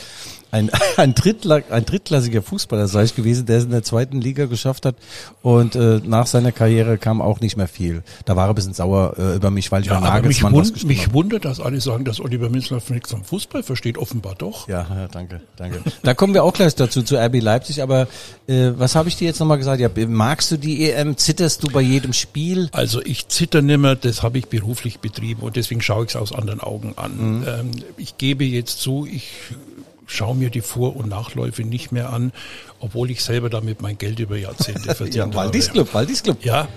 ein, ein, Drittla ein drittklassiger Fußballer sei ich gewesen, der es in der zweiten Liga geschafft hat. Und äh, nach seiner Karriere kam auch nicht mehr viel. Da war er ein bisschen sauer äh, über mich, weil ich Ja, bei mich, Nagelsmann was wund, mich wundert, dass alle sagen, dass Oliver Minzlaff nichts am Fußball versteht. Offenbar doch. Ja, ja, danke, danke. Da kommen wir auch gleich dazu, zu RB Leipzig. Aber äh, was habe ich dir jetzt nochmal gesagt? Ja, magst du die EM? Zitterst du bei jedem Spiel? Also ich zitter nimmer, das habe ich beruflich betrieben und deswegen schaue ich es aus anderen Augen an. Mhm. Ähm, ich gebe jetzt zu, ich schaue mir die Vor- und Nachläufe nicht mehr an, obwohl ich selber damit mein Geld über Jahrzehnte verdient Ja, habe. Waldis Club, Waldis Club. Ja,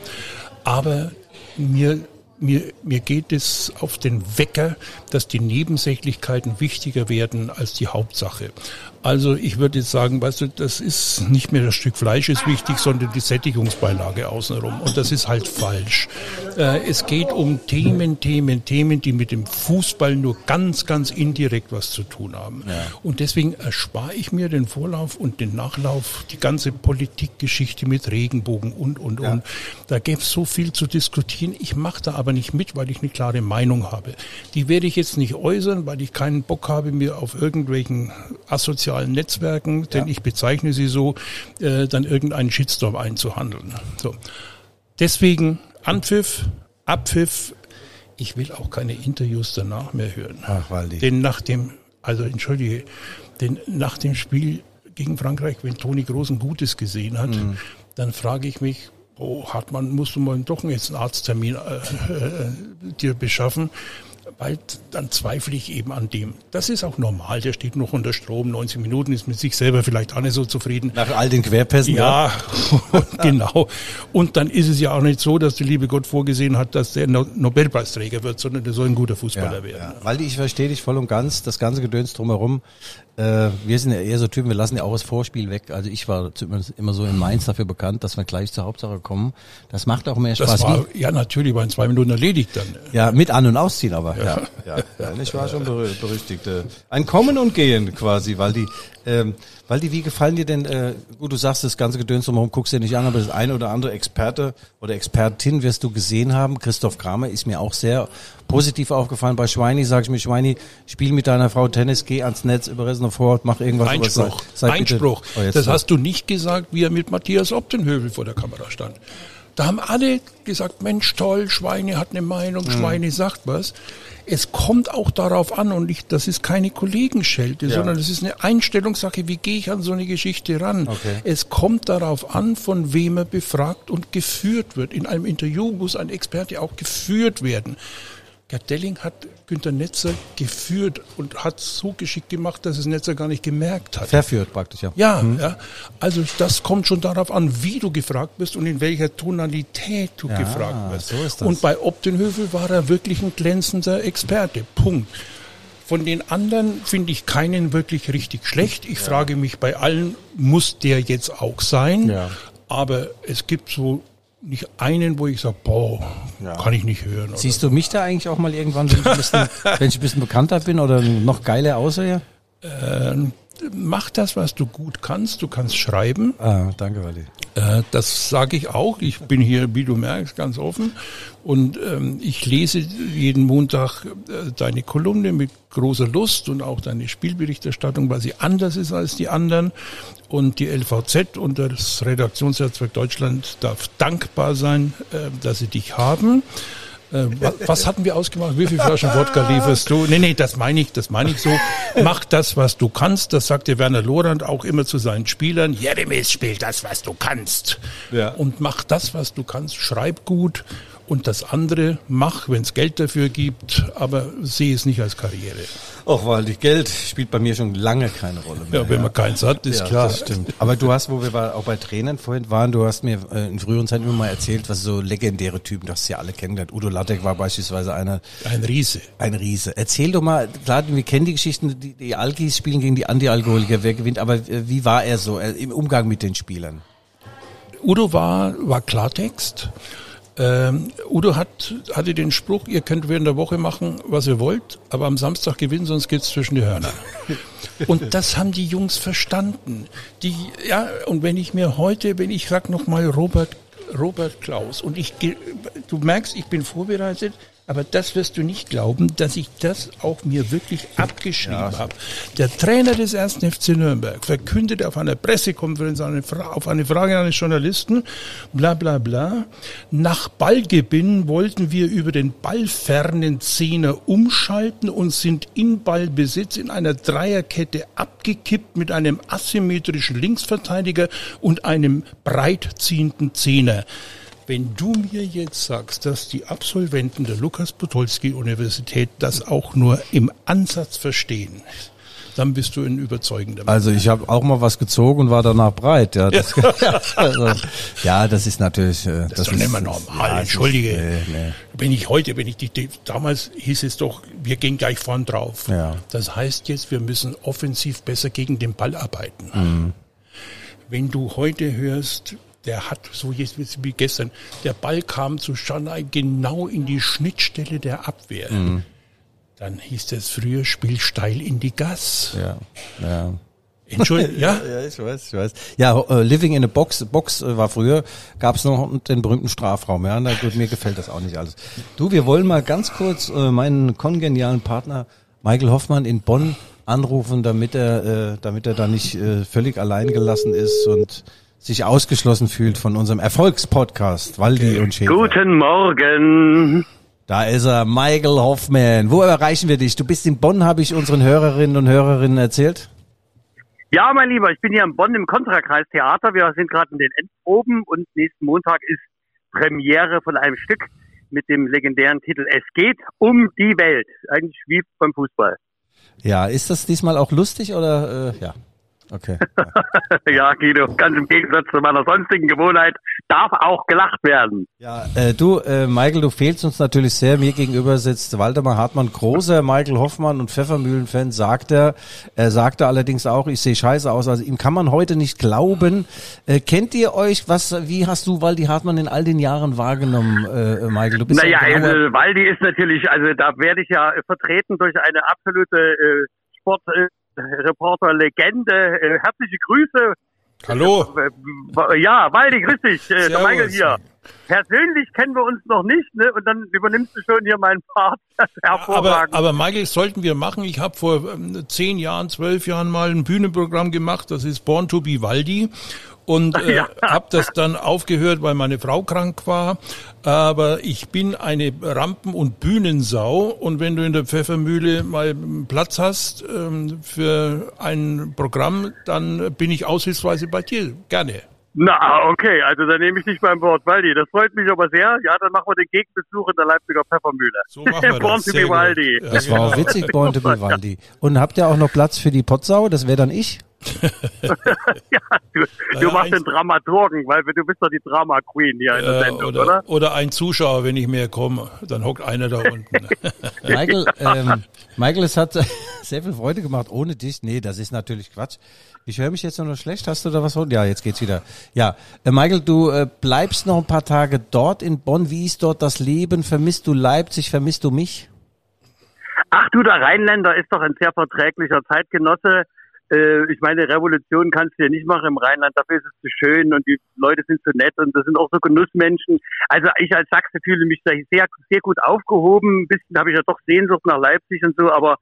aber mir, mir, mir geht es auf den Wecker, dass die Nebensächlichkeiten wichtiger werden als die Hauptsache. Also ich würde jetzt sagen, weißt du, das ist nicht mehr das Stück Fleisch ist wichtig, sondern die Sättigungsbeilage außenrum. Und das ist halt falsch. Äh, es geht um Themen, Themen, Themen, die mit dem Fußball nur ganz, ganz indirekt was zu tun haben. Und deswegen erspare ich mir den Vorlauf und den Nachlauf, die ganze Politikgeschichte mit Regenbogen und, und, und. Da gäbe es so viel zu diskutieren. Ich mache da aber nicht mit, weil ich eine klare Meinung habe. Die werde ich jetzt nicht äußern, weil ich keinen Bock habe, mir auf irgendwelchen asozialen Netzwerken, denn ich bezeichne sie so, äh, dann irgendeinen Shitstorm einzuhandeln. So. Deswegen Anpfiff, Abpfiff. Ich will auch keine Interviews danach mehr hören. Ach, Waldi. Denn nach dem, also entschuldige, denn nach dem Spiel gegen Frankreich, wenn Toni Groß ein Gutes gesehen hat, Mhm. dann frage ich mich, oh, Hartmann, musst du mal doch jetzt einen Arzttermin äh, äh, dir beschaffen weil dann zweifle ich eben an dem. Das ist auch normal, der steht noch unter Strom, 90 Minuten, ist mit sich selber vielleicht auch nicht so zufrieden. Nach all den Querpässen? Ja, genau. Und dann ist es ja auch nicht so, dass der liebe Gott vorgesehen hat, dass der Nobelpreisträger wird, sondern der soll ein guter Fußballer ja, werden. Ja. Weil ich verstehe dich voll und ganz, das ganze Gedöns drumherum. Äh, wir sind ja eher so Typen, wir lassen ja auch das Vorspiel weg. Also ich war immer so in Mainz dafür bekannt, dass wir gleich zur Hauptsache kommen. Das macht auch mehr Spaß. Das war, ja, natürlich, war in zwei Minuten erledigt dann. Ja, mit An- und Ausziehen aber. Ja, ja, ja, ja ich war schon berüchtigt. Äh, ein Kommen und Gehen quasi, weil die, ähm, weil die, wie gefallen dir denn, äh, gut, du sagst das ganze Gedöns drumherum, guckst dir nicht an, aber das eine oder andere Experte oder Expertin wirst du gesehen haben. Christoph Kramer ist mir auch sehr positiv aufgefallen. Bei Schweini sage ich mir, Schweini, spiel mit deiner Frau Tennis, geh ans Netz, überrest noch vor, mach irgendwas. Einspruch, sei, sei Einspruch. Oh, das hast du nicht gesagt, wie er mit Matthias Optenhövel vor der Kamera stand. Da haben alle gesagt, Mensch, toll, Schweine hat eine Meinung, mhm. Schweine sagt was. Es kommt auch darauf an und ich, das ist keine Kollegenschelte, ja. sondern es ist eine Einstellungssache, wie gehe ich an so eine Geschichte ran. Okay. Es kommt darauf an, von wem er befragt und geführt wird. In einem Interview muss ein Experte auch geführt werden. Gerd Delling hat Günter Netzer geführt und hat so geschickt gemacht, dass es Netzer gar nicht gemerkt hat. Verführt praktisch, ja. Ja, mhm. ja. Also das kommt schon darauf an, wie du gefragt bist und in welcher Tonalität du ja, gefragt wirst. So ist das. Und bei Optenhövel war er wirklich ein glänzender Experte. Punkt. Von den anderen finde ich keinen wirklich richtig schlecht. Ich ja. frage mich bei allen, muss der jetzt auch sein? Ja. Aber es gibt so nicht einen, wo ich sage, boah, ja. kann ich nicht hören. Siehst du mich da eigentlich auch mal irgendwann, wenn ich ein bisschen, wenn ich ein bisschen bekannter bin oder noch geiler aussehe? Ähm, mach das, was du gut kannst. Du kannst schreiben. Ah, danke, Wally. Äh, das sage ich auch. Ich bin hier, wie du merkst, ganz offen. Und ähm, ich lese jeden Montag äh, deine Kolumne mit großer Lust und auch deine Spielberichterstattung, weil sie anders ist als die anderen. Und die LVZ und das Redaktionsnetzwerk Deutschland darf dankbar sein, äh, dass sie dich haben. Äh, was hatten wir ausgemacht? Wie viel Flaschen Wodka lieferst du? Nee, nee, das meine ich, das meine ich so. Mach das, was du kannst. Das sagt dir Werner Lorand auch immer zu seinen Spielern. Jeremies spielt das, was du kannst. Ja. Und mach das, was du kannst. Schreib gut und das andere mach, wenn es Geld dafür gibt, aber sehe es nicht als Karriere. Och, weil die Geld spielt bei mir schon lange keine Rolle mehr. Ja, wenn ja. man keins hat, ist ja, klar. Das stimmt. Aber du hast, wo wir auch bei Trainern vorhin waren, du hast mir äh, in früheren Zeiten immer mal erzählt, was so legendäre Typen, das ja alle kennengelernt. Udo Lattek war beispielsweise einer. Ein Riese. Ein Riese. Erzähl doch mal, klar, wir kennen die Geschichten, die, die Alkis spielen gegen die Anti-Alkoholiker, wer gewinnt, aber äh, wie war er so äh, im Umgang mit den Spielern? Udo war, war Klartext. Ähm, Udo hat, hatte den Spruch, ihr könnt während der Woche machen, was ihr wollt, aber am Samstag gewinnen, sonst geht's zwischen die Hörner. Und das haben die Jungs verstanden. Die, ja, und wenn ich mir heute, wenn ich sag noch mal Robert, Robert Klaus und ich, du merkst, ich bin vorbereitet, aber das wirst du nicht glauben, dass ich das auch mir wirklich abgeschrieben ja. habe. Der Trainer des ersten FC Nürnberg verkündete auf einer Pressekonferenz eine auf eine Frage eines Journalisten, bla bla bla, nach Ballgewinn wollten wir über den ballfernen Zehner umschalten und sind in Ballbesitz in einer Dreierkette abgekippt mit einem asymmetrischen Linksverteidiger und einem breitziehenden Zehner. Wenn du mir jetzt sagst, dass die Absolventen der Lukas Podolski Universität das auch nur im Ansatz verstehen, dann bist du ein überzeugender Mann. Also ich habe auch mal was gezogen und war danach breit. Ja, das, ja. also, ja, das ist natürlich. Äh, das, das ist doch nicht mehr normal. Ja, Entschuldige. Ist, nee, nee. Wenn ich heute, wenn ich die, damals hieß es doch, wir gehen gleich vorn drauf. Ja. Das heißt jetzt, wir müssen offensiv besser gegen den Ball arbeiten. Mhm. Wenn du heute hörst, der hat, so jetzt wie gestern, der Ball kam zu Schanai genau in die Schnittstelle der Abwehr. Mhm. Dann hieß es früher, spiel steil in die Gas. Ja, ja. Entschuldigung, ja? ja, ich weiß, ich weiß. Ja, uh, Living in a Box, Box uh, war früher, gab es noch den berühmten Strafraum. Ja, na gut, mir gefällt das auch nicht alles. Du, wir wollen mal ganz kurz uh, meinen kongenialen Partner Michael Hoffmann in Bonn anrufen, damit er, äh, damit er da nicht äh, völlig allein gelassen ist und sich ausgeschlossen fühlt von unserem Erfolgspodcast Waldi und Schäfer. Guten Morgen. Da ist er, Michael Hoffman. Wo erreichen wir dich? Du bist in Bonn, habe ich unseren Hörerinnen und Hörerinnen erzählt? Ja, mein Lieber, ich bin hier in Bonn im Kontrakreis Theater. Wir sind gerade in den Endproben und nächsten Montag ist Premiere von einem Stück mit dem legendären Titel Es geht um die Welt. Eigentlich wie beim Fußball. Ja, ist das diesmal auch lustig oder äh, ja? Okay. ja, Guido, ganz im Gegensatz zu meiner sonstigen Gewohnheit, darf auch gelacht werden. Ja, äh, du, äh, Michael, du fehlst uns natürlich sehr. Mir gegenüber sitzt Waldemar Hartmann, großer Michael Hoffmann und Pfeffermühlen-Fan, sagt er. Er sagte allerdings auch, ich sehe scheiße aus. Also ihm kann man heute nicht glauben. Äh, kennt ihr euch? Was, wie hast du Waldi Hartmann in all den Jahren wahrgenommen, äh, Michael? Du bist naja, ja also Waldi ist natürlich, also da werde ich ja vertreten durch eine absolute äh, Sport. Äh, Reporter Legende. Äh, herzliche Grüße. Hallo. Äh, ja, Waldi, grüß dich. Äh, der Michael hier. Persönlich kennen wir uns noch nicht, ne? Und dann übernimmst du schon hier meinen Part. Hervorragend. Aber, aber Michael, sollten wir machen. Ich habe vor ähm, zehn Jahren, zwölf Jahren mal ein Bühnenprogramm gemacht. Das ist Born to be Waldi und äh, ja. habe das dann aufgehört, weil meine Frau krank war. Aber ich bin eine Rampen- und Bühnensau und wenn du in der Pfeffermühle mal Platz hast ähm, für ein Programm, dann bin ich aushilfsweise bei dir. Gerne. Na, okay, also dann nehme ich dich beim Wort, Waldi. Das freut mich aber sehr. Ja, dann machen wir den Gegenbesuch in der Leipziger Pfeffermühle. So machen wir Born das. to be Waldi. Das war auch witzig, Born to be Waldi. Und habt ihr auch noch Platz für die Potsau? Das wäre dann ich? ja, du, du machst den Dramaturgen, weil du bist doch die Drama Queen hier in der Sendung, oder, oder? Oder ein Zuschauer, wenn ich mehr komme, dann hockt einer da unten. Michael, ähm, Michael, es hat sehr viel Freude gemacht ohne dich. Nee, das ist natürlich Quatsch. Ich höre mich jetzt noch schlecht. Hast du da was? Ja, jetzt geht's wieder. Ja, äh, Michael, du äh, bleibst noch ein paar Tage dort in Bonn. Wie ist dort das Leben? Vermisst du Leipzig? Vermisst du mich? Ach du, der Rheinländer ist doch ein sehr verträglicher Zeitgenosse äh, ich meine, Revolution kannst du ja nicht machen im Rheinland, dafür ist es zu schön und die Leute sind so nett und das sind auch so Genussmenschen. Also ich als Sachse fühle mich da sehr, sehr gut aufgehoben. Ein bisschen habe ich ja doch Sehnsucht nach Leipzig und so, aber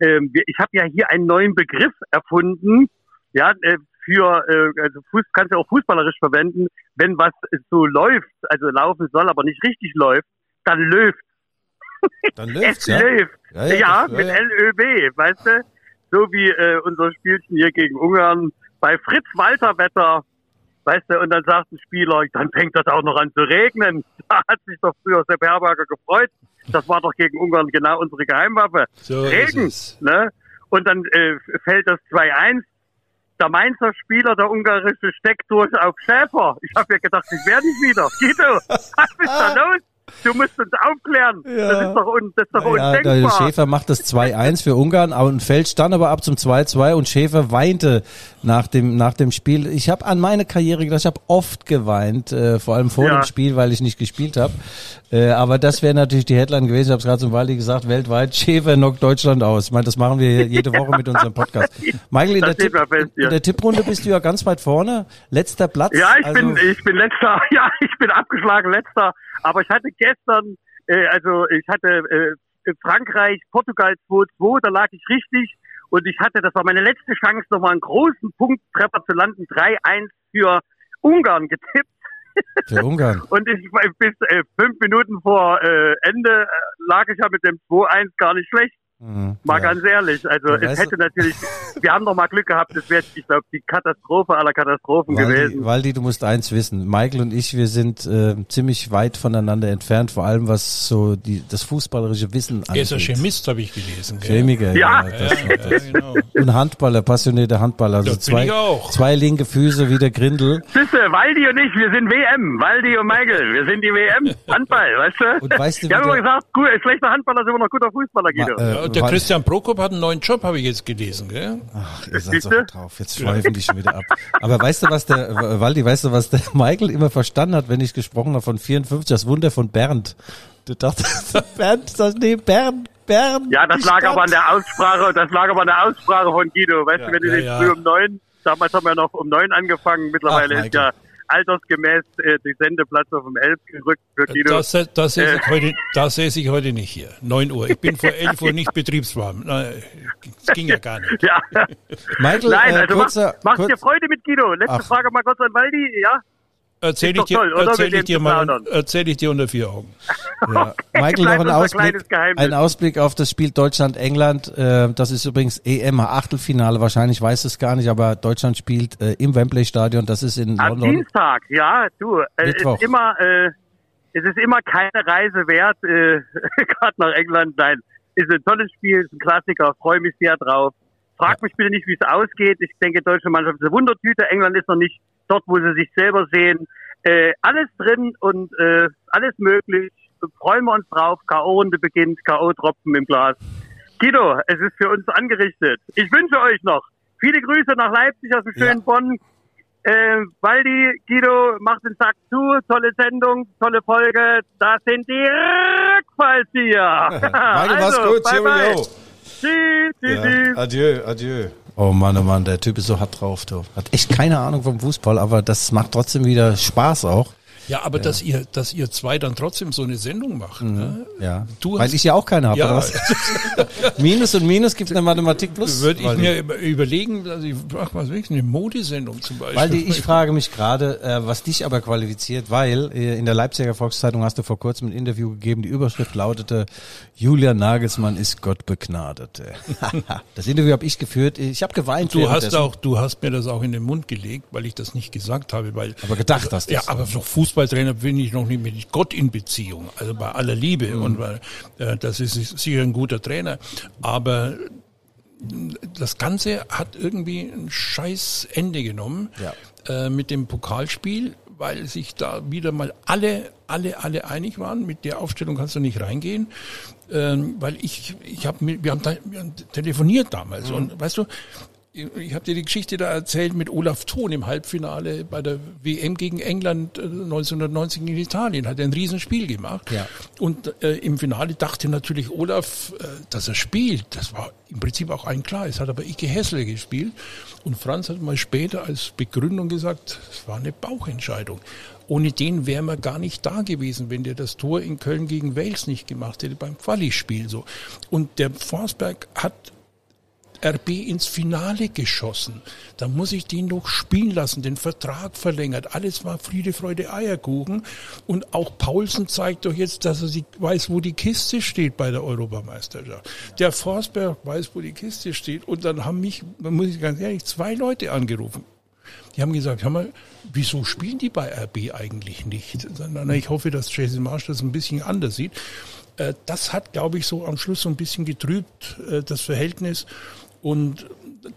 äh, ich habe ja hier einen neuen Begriff erfunden, ja, äh, für, äh, also Fuß, kannst du auch fußballerisch verwenden, wenn was so läuft, also laufen soll, aber nicht richtig läuft, dann löft. Dann läuft es ja? löft. Ja, ja, ja, mit ja. LÖB, weißt du? So wie äh, unser Spielchen hier gegen Ungarn bei Fritz Walter Wetter, weißt du, und dann sagt ein Spieler, dann fängt das auch noch an zu regnen. Da hat sich doch früher Sepp Herberger gefreut. Das war doch gegen Ungarn genau unsere Geheimwaffe. So Regen, ne? Und dann äh, fällt das 2-1. Der Mainzer Spieler, der ungarische, steckt durch auf Schäfer. Ich habe ja gedacht, ich werde nicht wieder. Guido, was ist da los? Du musst uns aufklären. Ja. Das ist doch, un, das ist doch ja, undenkbar. Schäfer macht das 2-1 für Ungarn und fällt dann aber ab zum 2-2 und Schäfer weinte nach dem, nach dem Spiel. Ich habe an meine Karriere gedacht, ich habe oft geweint, äh, vor allem vor ja. dem Spiel, weil ich nicht gespielt habe. Äh, aber das wäre natürlich die Headline gewesen. Ich habe es gerade zum Waldi gesagt, weltweit, Schäfer knockt Deutschland aus. Ich meine, das machen wir jede Woche mit unserem Podcast. Michael, in der, Tipp, fest, in der, Tipprunde bist du ja ganz weit vorne. Letzter Platz. Ja, ich also bin, ich bin letzter. Ja, ich bin abgeschlagen letzter. Aber ich hatte gestern, äh, also ich hatte äh, Frankreich, Portugal 2-2, da lag ich richtig. Und ich hatte, das war meine letzte Chance, nochmal einen großen Punkttreffer zu landen. 3-1 für Ungarn getippt. Für Ungarn. Und ich bis äh, fünf Minuten vor äh, Ende äh, lag ich ja mit dem 2-1 gar nicht schlecht. Mhm, mal ja. ganz ehrlich, also es hätte natürlich, wir haben doch mal Glück gehabt, das wäre, ich glaube, die Katastrophe aller Katastrophen Waldi, gewesen. Waldi, du musst eins wissen, Michael und ich, wir sind äh, ziemlich weit voneinander entfernt, vor allem was so die, das fußballerische Wissen angeht. Er ist ein Chemist, habe ich gelesen. Gell? Chemiker, ja. ja, das, ja, das. ja genau. Und Handballer, passionierter Handballer, also das zwei, zwei linke Füße wie der Grindel. Siehste, Waldi und ich, wir sind WM, Waldi und Michael, wir sind die WM, Handball, weißt du? Und weißt du, wir haben immer gesagt, gut, schlechter Handballer sind wir noch guter Fußballer, Guido. Ma, äh, der Christian Prokop hat einen neuen Job, habe ich jetzt gelesen, gell? Ach, ihr seid so drauf. Jetzt schweifen die schon wieder ab. Aber weißt du, was der, Waldi, weißt du, was der Michael immer verstanden hat, wenn ich gesprochen habe von 54, das Wunder von Bernd? Du dachtest, Bernd, das, nee, Bernd, Bernd. Ja, das lag Stadt. aber an der Aussprache, das lag aber an der Aussprache von Guido. Weißt ja, du, wenn du ja, dich ja. früh um neun, damals haben wir noch um neun angefangen, mittlerweile Ach, ist ja altersgemäß äh, die Sendeplatz auf dem 11 gerückt für Guido. Das, das, säße ich heute, das säße ich heute nicht hier. 9 Uhr. Ich bin vor 11 Uhr nicht betriebswarm. Das ging ja gar nicht. Ja. Michael, Nein, äh, also kurzer, mach, machst kurz, dir Freude mit Guido. Letzte Ach. Frage mal kurz an Waldi, ja? Erzähl Ist ich dir, toll, erzähl ich dir mal, ich dir unter vier Augen. Ja. Michael, noch ein Ausblick, ein Ausblick auf das Spiel Deutschland-England. Äh, das ist übrigens EM-Achtelfinale. Wahrscheinlich weiß es gar nicht, aber Deutschland spielt äh, im Wembley-Stadion. Das ist in Am London. Dienstag, ja, du, äh, Mittwoch. ist immer, äh, es ist immer keine Reise wert, äh, gerade nach England. Nein, ist ein tolles Spiel, ist ein Klassiker, freue mich sehr drauf. Frag mich bitte nicht, wie es ausgeht. Ich denke, deutsche Mannschaft ist eine Wundertüte. England ist noch nicht dort, wo sie sich selber sehen. Äh, alles drin und äh, alles möglich. Freuen wir uns drauf. K.O.-Runde beginnt, K.O.-Tropfen im Glas. Guido, es ist für uns angerichtet. Ich wünsche euch noch viele Grüße nach Leipzig aus dem schönen Bonn. Äh, Waldi, Guido, macht den Sack zu. Tolle Sendung, tolle Folge. Da sind die Rückfallzieher. Michael, mach's Also, gut. bye, bye. Tschüss, tschüss, Ja. tschüss. Adieu, adieu. Oh Mann, oh Mann, der Typ ist so hart drauf. Du. Hat echt keine Ahnung vom Fußball, aber das macht trotzdem wieder Spaß auch. Ja, aber dass ihr, dass ihr zwei dann trotzdem so eine Sendung macht. Ne? Ja. Du Weil ich ja auch keine habe. Ja. Minus und Minus gibt eine Mathematik plus. Würde ich mir über- überlegen, dass ich, ach, was will ich, eine Modesendung zum Beispiel. Waldi, ich frage mich gerade, äh, was dich aber qualifiziert, weil äh, in der Leipziger Volkszeitung hast du vor kurzem ein Interview gegeben, die Überschrift lautete, Julian Nagelsmann ist Gott begnadet. das Interview habe ich geführt, ich habe geweint. Du hast auch, du hast mir das auch in den Mund gelegt, weil ich das nicht gesagt habe, weil. Aber gedacht hast du Ja, aber noch Fußballtrainer bin ich noch nicht mit Gott in Beziehung, also bei aller Liebe Mhm. und weil, äh, das ist sicher ein guter Trainer, aber das Ganze hat irgendwie ein scheiß Ende genommen Ja. äh, mit dem Pokalspiel, weil sich da wieder mal alle, alle, alle einig waren. Mit der Aufstellung kannst du nicht reingehen, ähm, weil ich, ich habe, wir wir haben telefoniert damals und weißt du, ich habe dir die Geschichte da erzählt mit Olaf Thon im Halbfinale bei der WM gegen England äh, 1990 in Italien. Hat er ein Riesenspiel gemacht. Ja. Und äh, im Finale dachte natürlich Olaf, äh, dass er spielt. Das war im Prinzip auch allen klar. Es hat aber Ike Hessler gespielt. Und Franz hat mal später als Begründung gesagt, es war eine Bauchentscheidung. Ohne den wären wir gar nicht da gewesen, wenn der das Tor in Köln gegen Wales nicht gemacht hätte beim Quali-Spiel so. Und der Forsberg hat RB ins Finale geschossen. Da muss ich den doch spielen lassen, den Vertrag verlängert. Alles war Friede, Freude, Eierkuchen. Und auch Paulsen zeigt doch jetzt, dass er weiß, wo die Kiste steht bei der Europameisterschaft. Der Forsberg weiß, wo die Kiste steht. Und dann haben mich, muss ich ganz ehrlich, zwei Leute angerufen. Die haben gesagt, hör mal, wieso spielen die bei RB eigentlich nicht? Ich hoffe, dass Jason Marsh das ein bisschen anders sieht. Äh, Das hat, glaube ich, so am Schluss so ein bisschen getrübt, äh, das Verhältnis und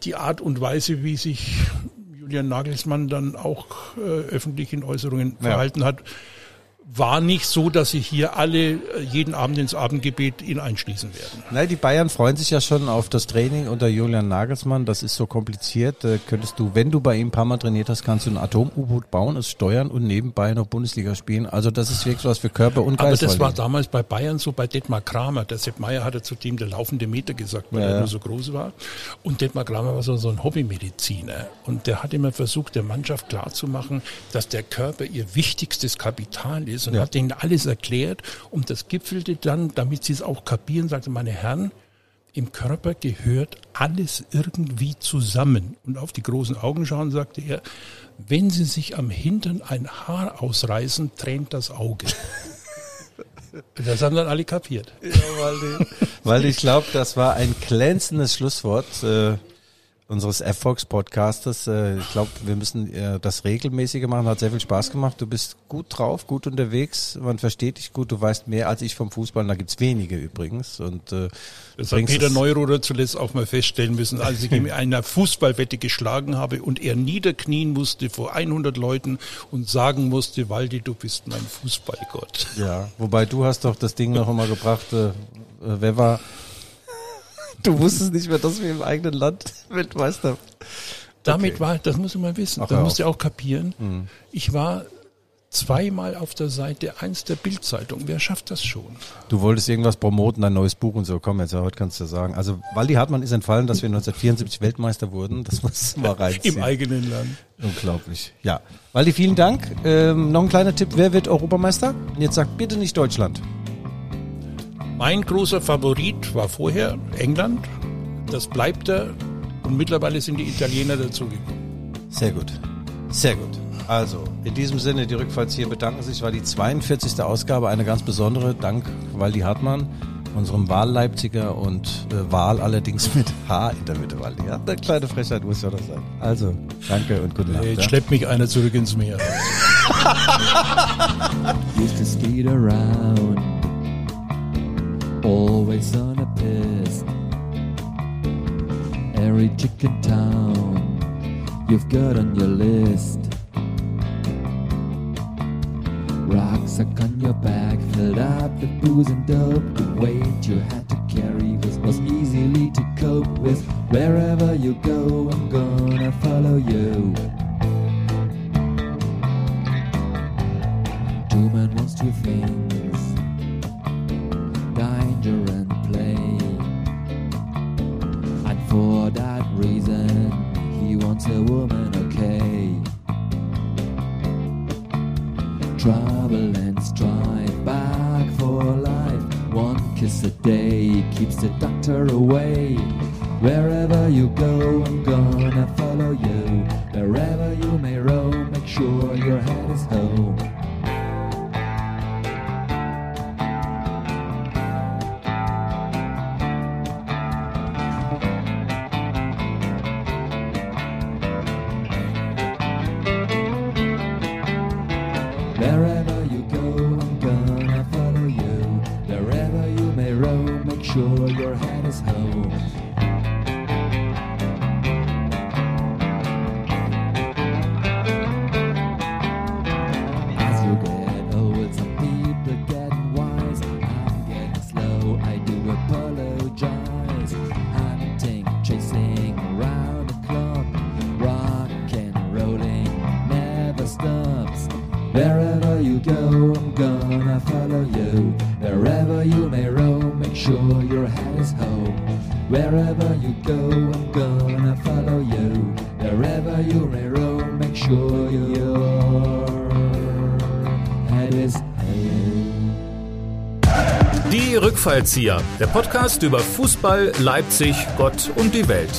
die Art und Weise, wie sich Julian Nagelsmann dann auch äh, öffentlich in Äußerungen verhalten hat, war nicht so, dass sie hier alle äh, jeden Abend ins Abendgebet ihn einschließen werden. Nein, die Bayern freuen sich ja schon auf das Training unter Julian Nagelsmann. Das ist so kompliziert. Äh, könntest du, wenn du bei ihm ein paar Mal trainiert hast, kannst du ein Atom-U-Boot bauen, es steuern und nebenbei noch Bundesliga spielen. Also das ist wirklich was für Körper und Aber Geist. das war damals bei Bayern so, bei Detmar Kramer. Der Sepp Meier hatte zudem der laufende Meter gesagt, weil Ja, er nur so groß war. Und Detmar Kramer war so, so ein Hobbymediziner. Und der hat immer versucht, der Mannschaft klarzumachen, dass der Körper ihr wichtigstes Kapital ist und Ja. hat denen alles erklärt. Und das gipfelte dann, damit sie es auch kapieren, sagte, meine Herren, im Körper gehört alles irgendwie zusammen. Und auf die großen Augen schauen, sagte er, wenn Sie sich am Hintern ein Haar ausreißen, tränt das Auge. Das haben dann alle kapiert. Weil ich glaube, das war ein glänzendes Schlusswort äh, unseres Erfolgspodcastes. Äh, ich glaube, wir müssen äh, das regelmäßiger machen. Hat sehr viel Spaß gemacht. Du bist gut drauf, gut unterwegs. Man versteht dich gut. Du weißt mehr als ich vom Fußball. Da gibt's wenige übrigens. Und äh, Das hat Peter es- Neuroder zuletzt auch mal feststellen müssen, als ich ihm in einer Fußballwette geschlagen habe und er niederknien musste vor 100 Leuten und sagen musste, Waldi, du bist mein Fußballgott. Ja, wobei du hast doch das Ding noch einmal gebracht. Äh, äh, wer war? Du wusstest nicht mehr, dass wir im eigenen Land Weltmeister. Damit war, das muss man wissen, Ach, das musst du auch kapieren. Ich war zweimal auf der Seite 1 der Bildzeitung. Wer schafft das schon? Du wolltest irgendwas promoten, dein neues Buch und so. Komm jetzt, ja, heute kannst du sagen. Also Waldi Hartmann ist entfallen, dass wir 1974 Weltmeister wurden. Das muss mal reinziehen. Im eigenen Land. Unglaublich. Ja. Waldi, vielen Dank. Ähm, noch ein kleiner Tipp. Wer wird Europameister? Und jetzt sagt bitte nicht Deutschland. Mein großer Favorit war vorher England. Das bleibt er. Und mittlerweile sind die Italiener dazugekommen. Sehr gut. Sehr gut. Also, in diesem Sinne, die Rückfallzieher bedanken sich. War die 42. Ausgabe eine ganz besondere. Dank Waldi Hartmann, unserem Wahlleipziger und äh, Wahl allerdings mit H in der Mitte. Waldi, ja, eine kleine Frechheit muss ja das sein. Also, danke und gute Nacht. Jetzt ja. schleppt mich einer zurück ins Meer. used to skate around, always on a piss. Every chicken town you've got on your list. Rucksack on your back, filled up with booze and dope. The weight you had to carry was, was easily to cope with. Wherever you go, I'm gonna follow you. Two men wants two things for that reason, he wants a woman, okay. Trouble and strife, back for life. One kiss a day keeps the doctor away. Wherever you go, I'm gonna follow you. Wherever you may roam, make sure your head is home. Die Rückfallzieher, der Podcast über Fußball, Leipzig, Gott und die Welt.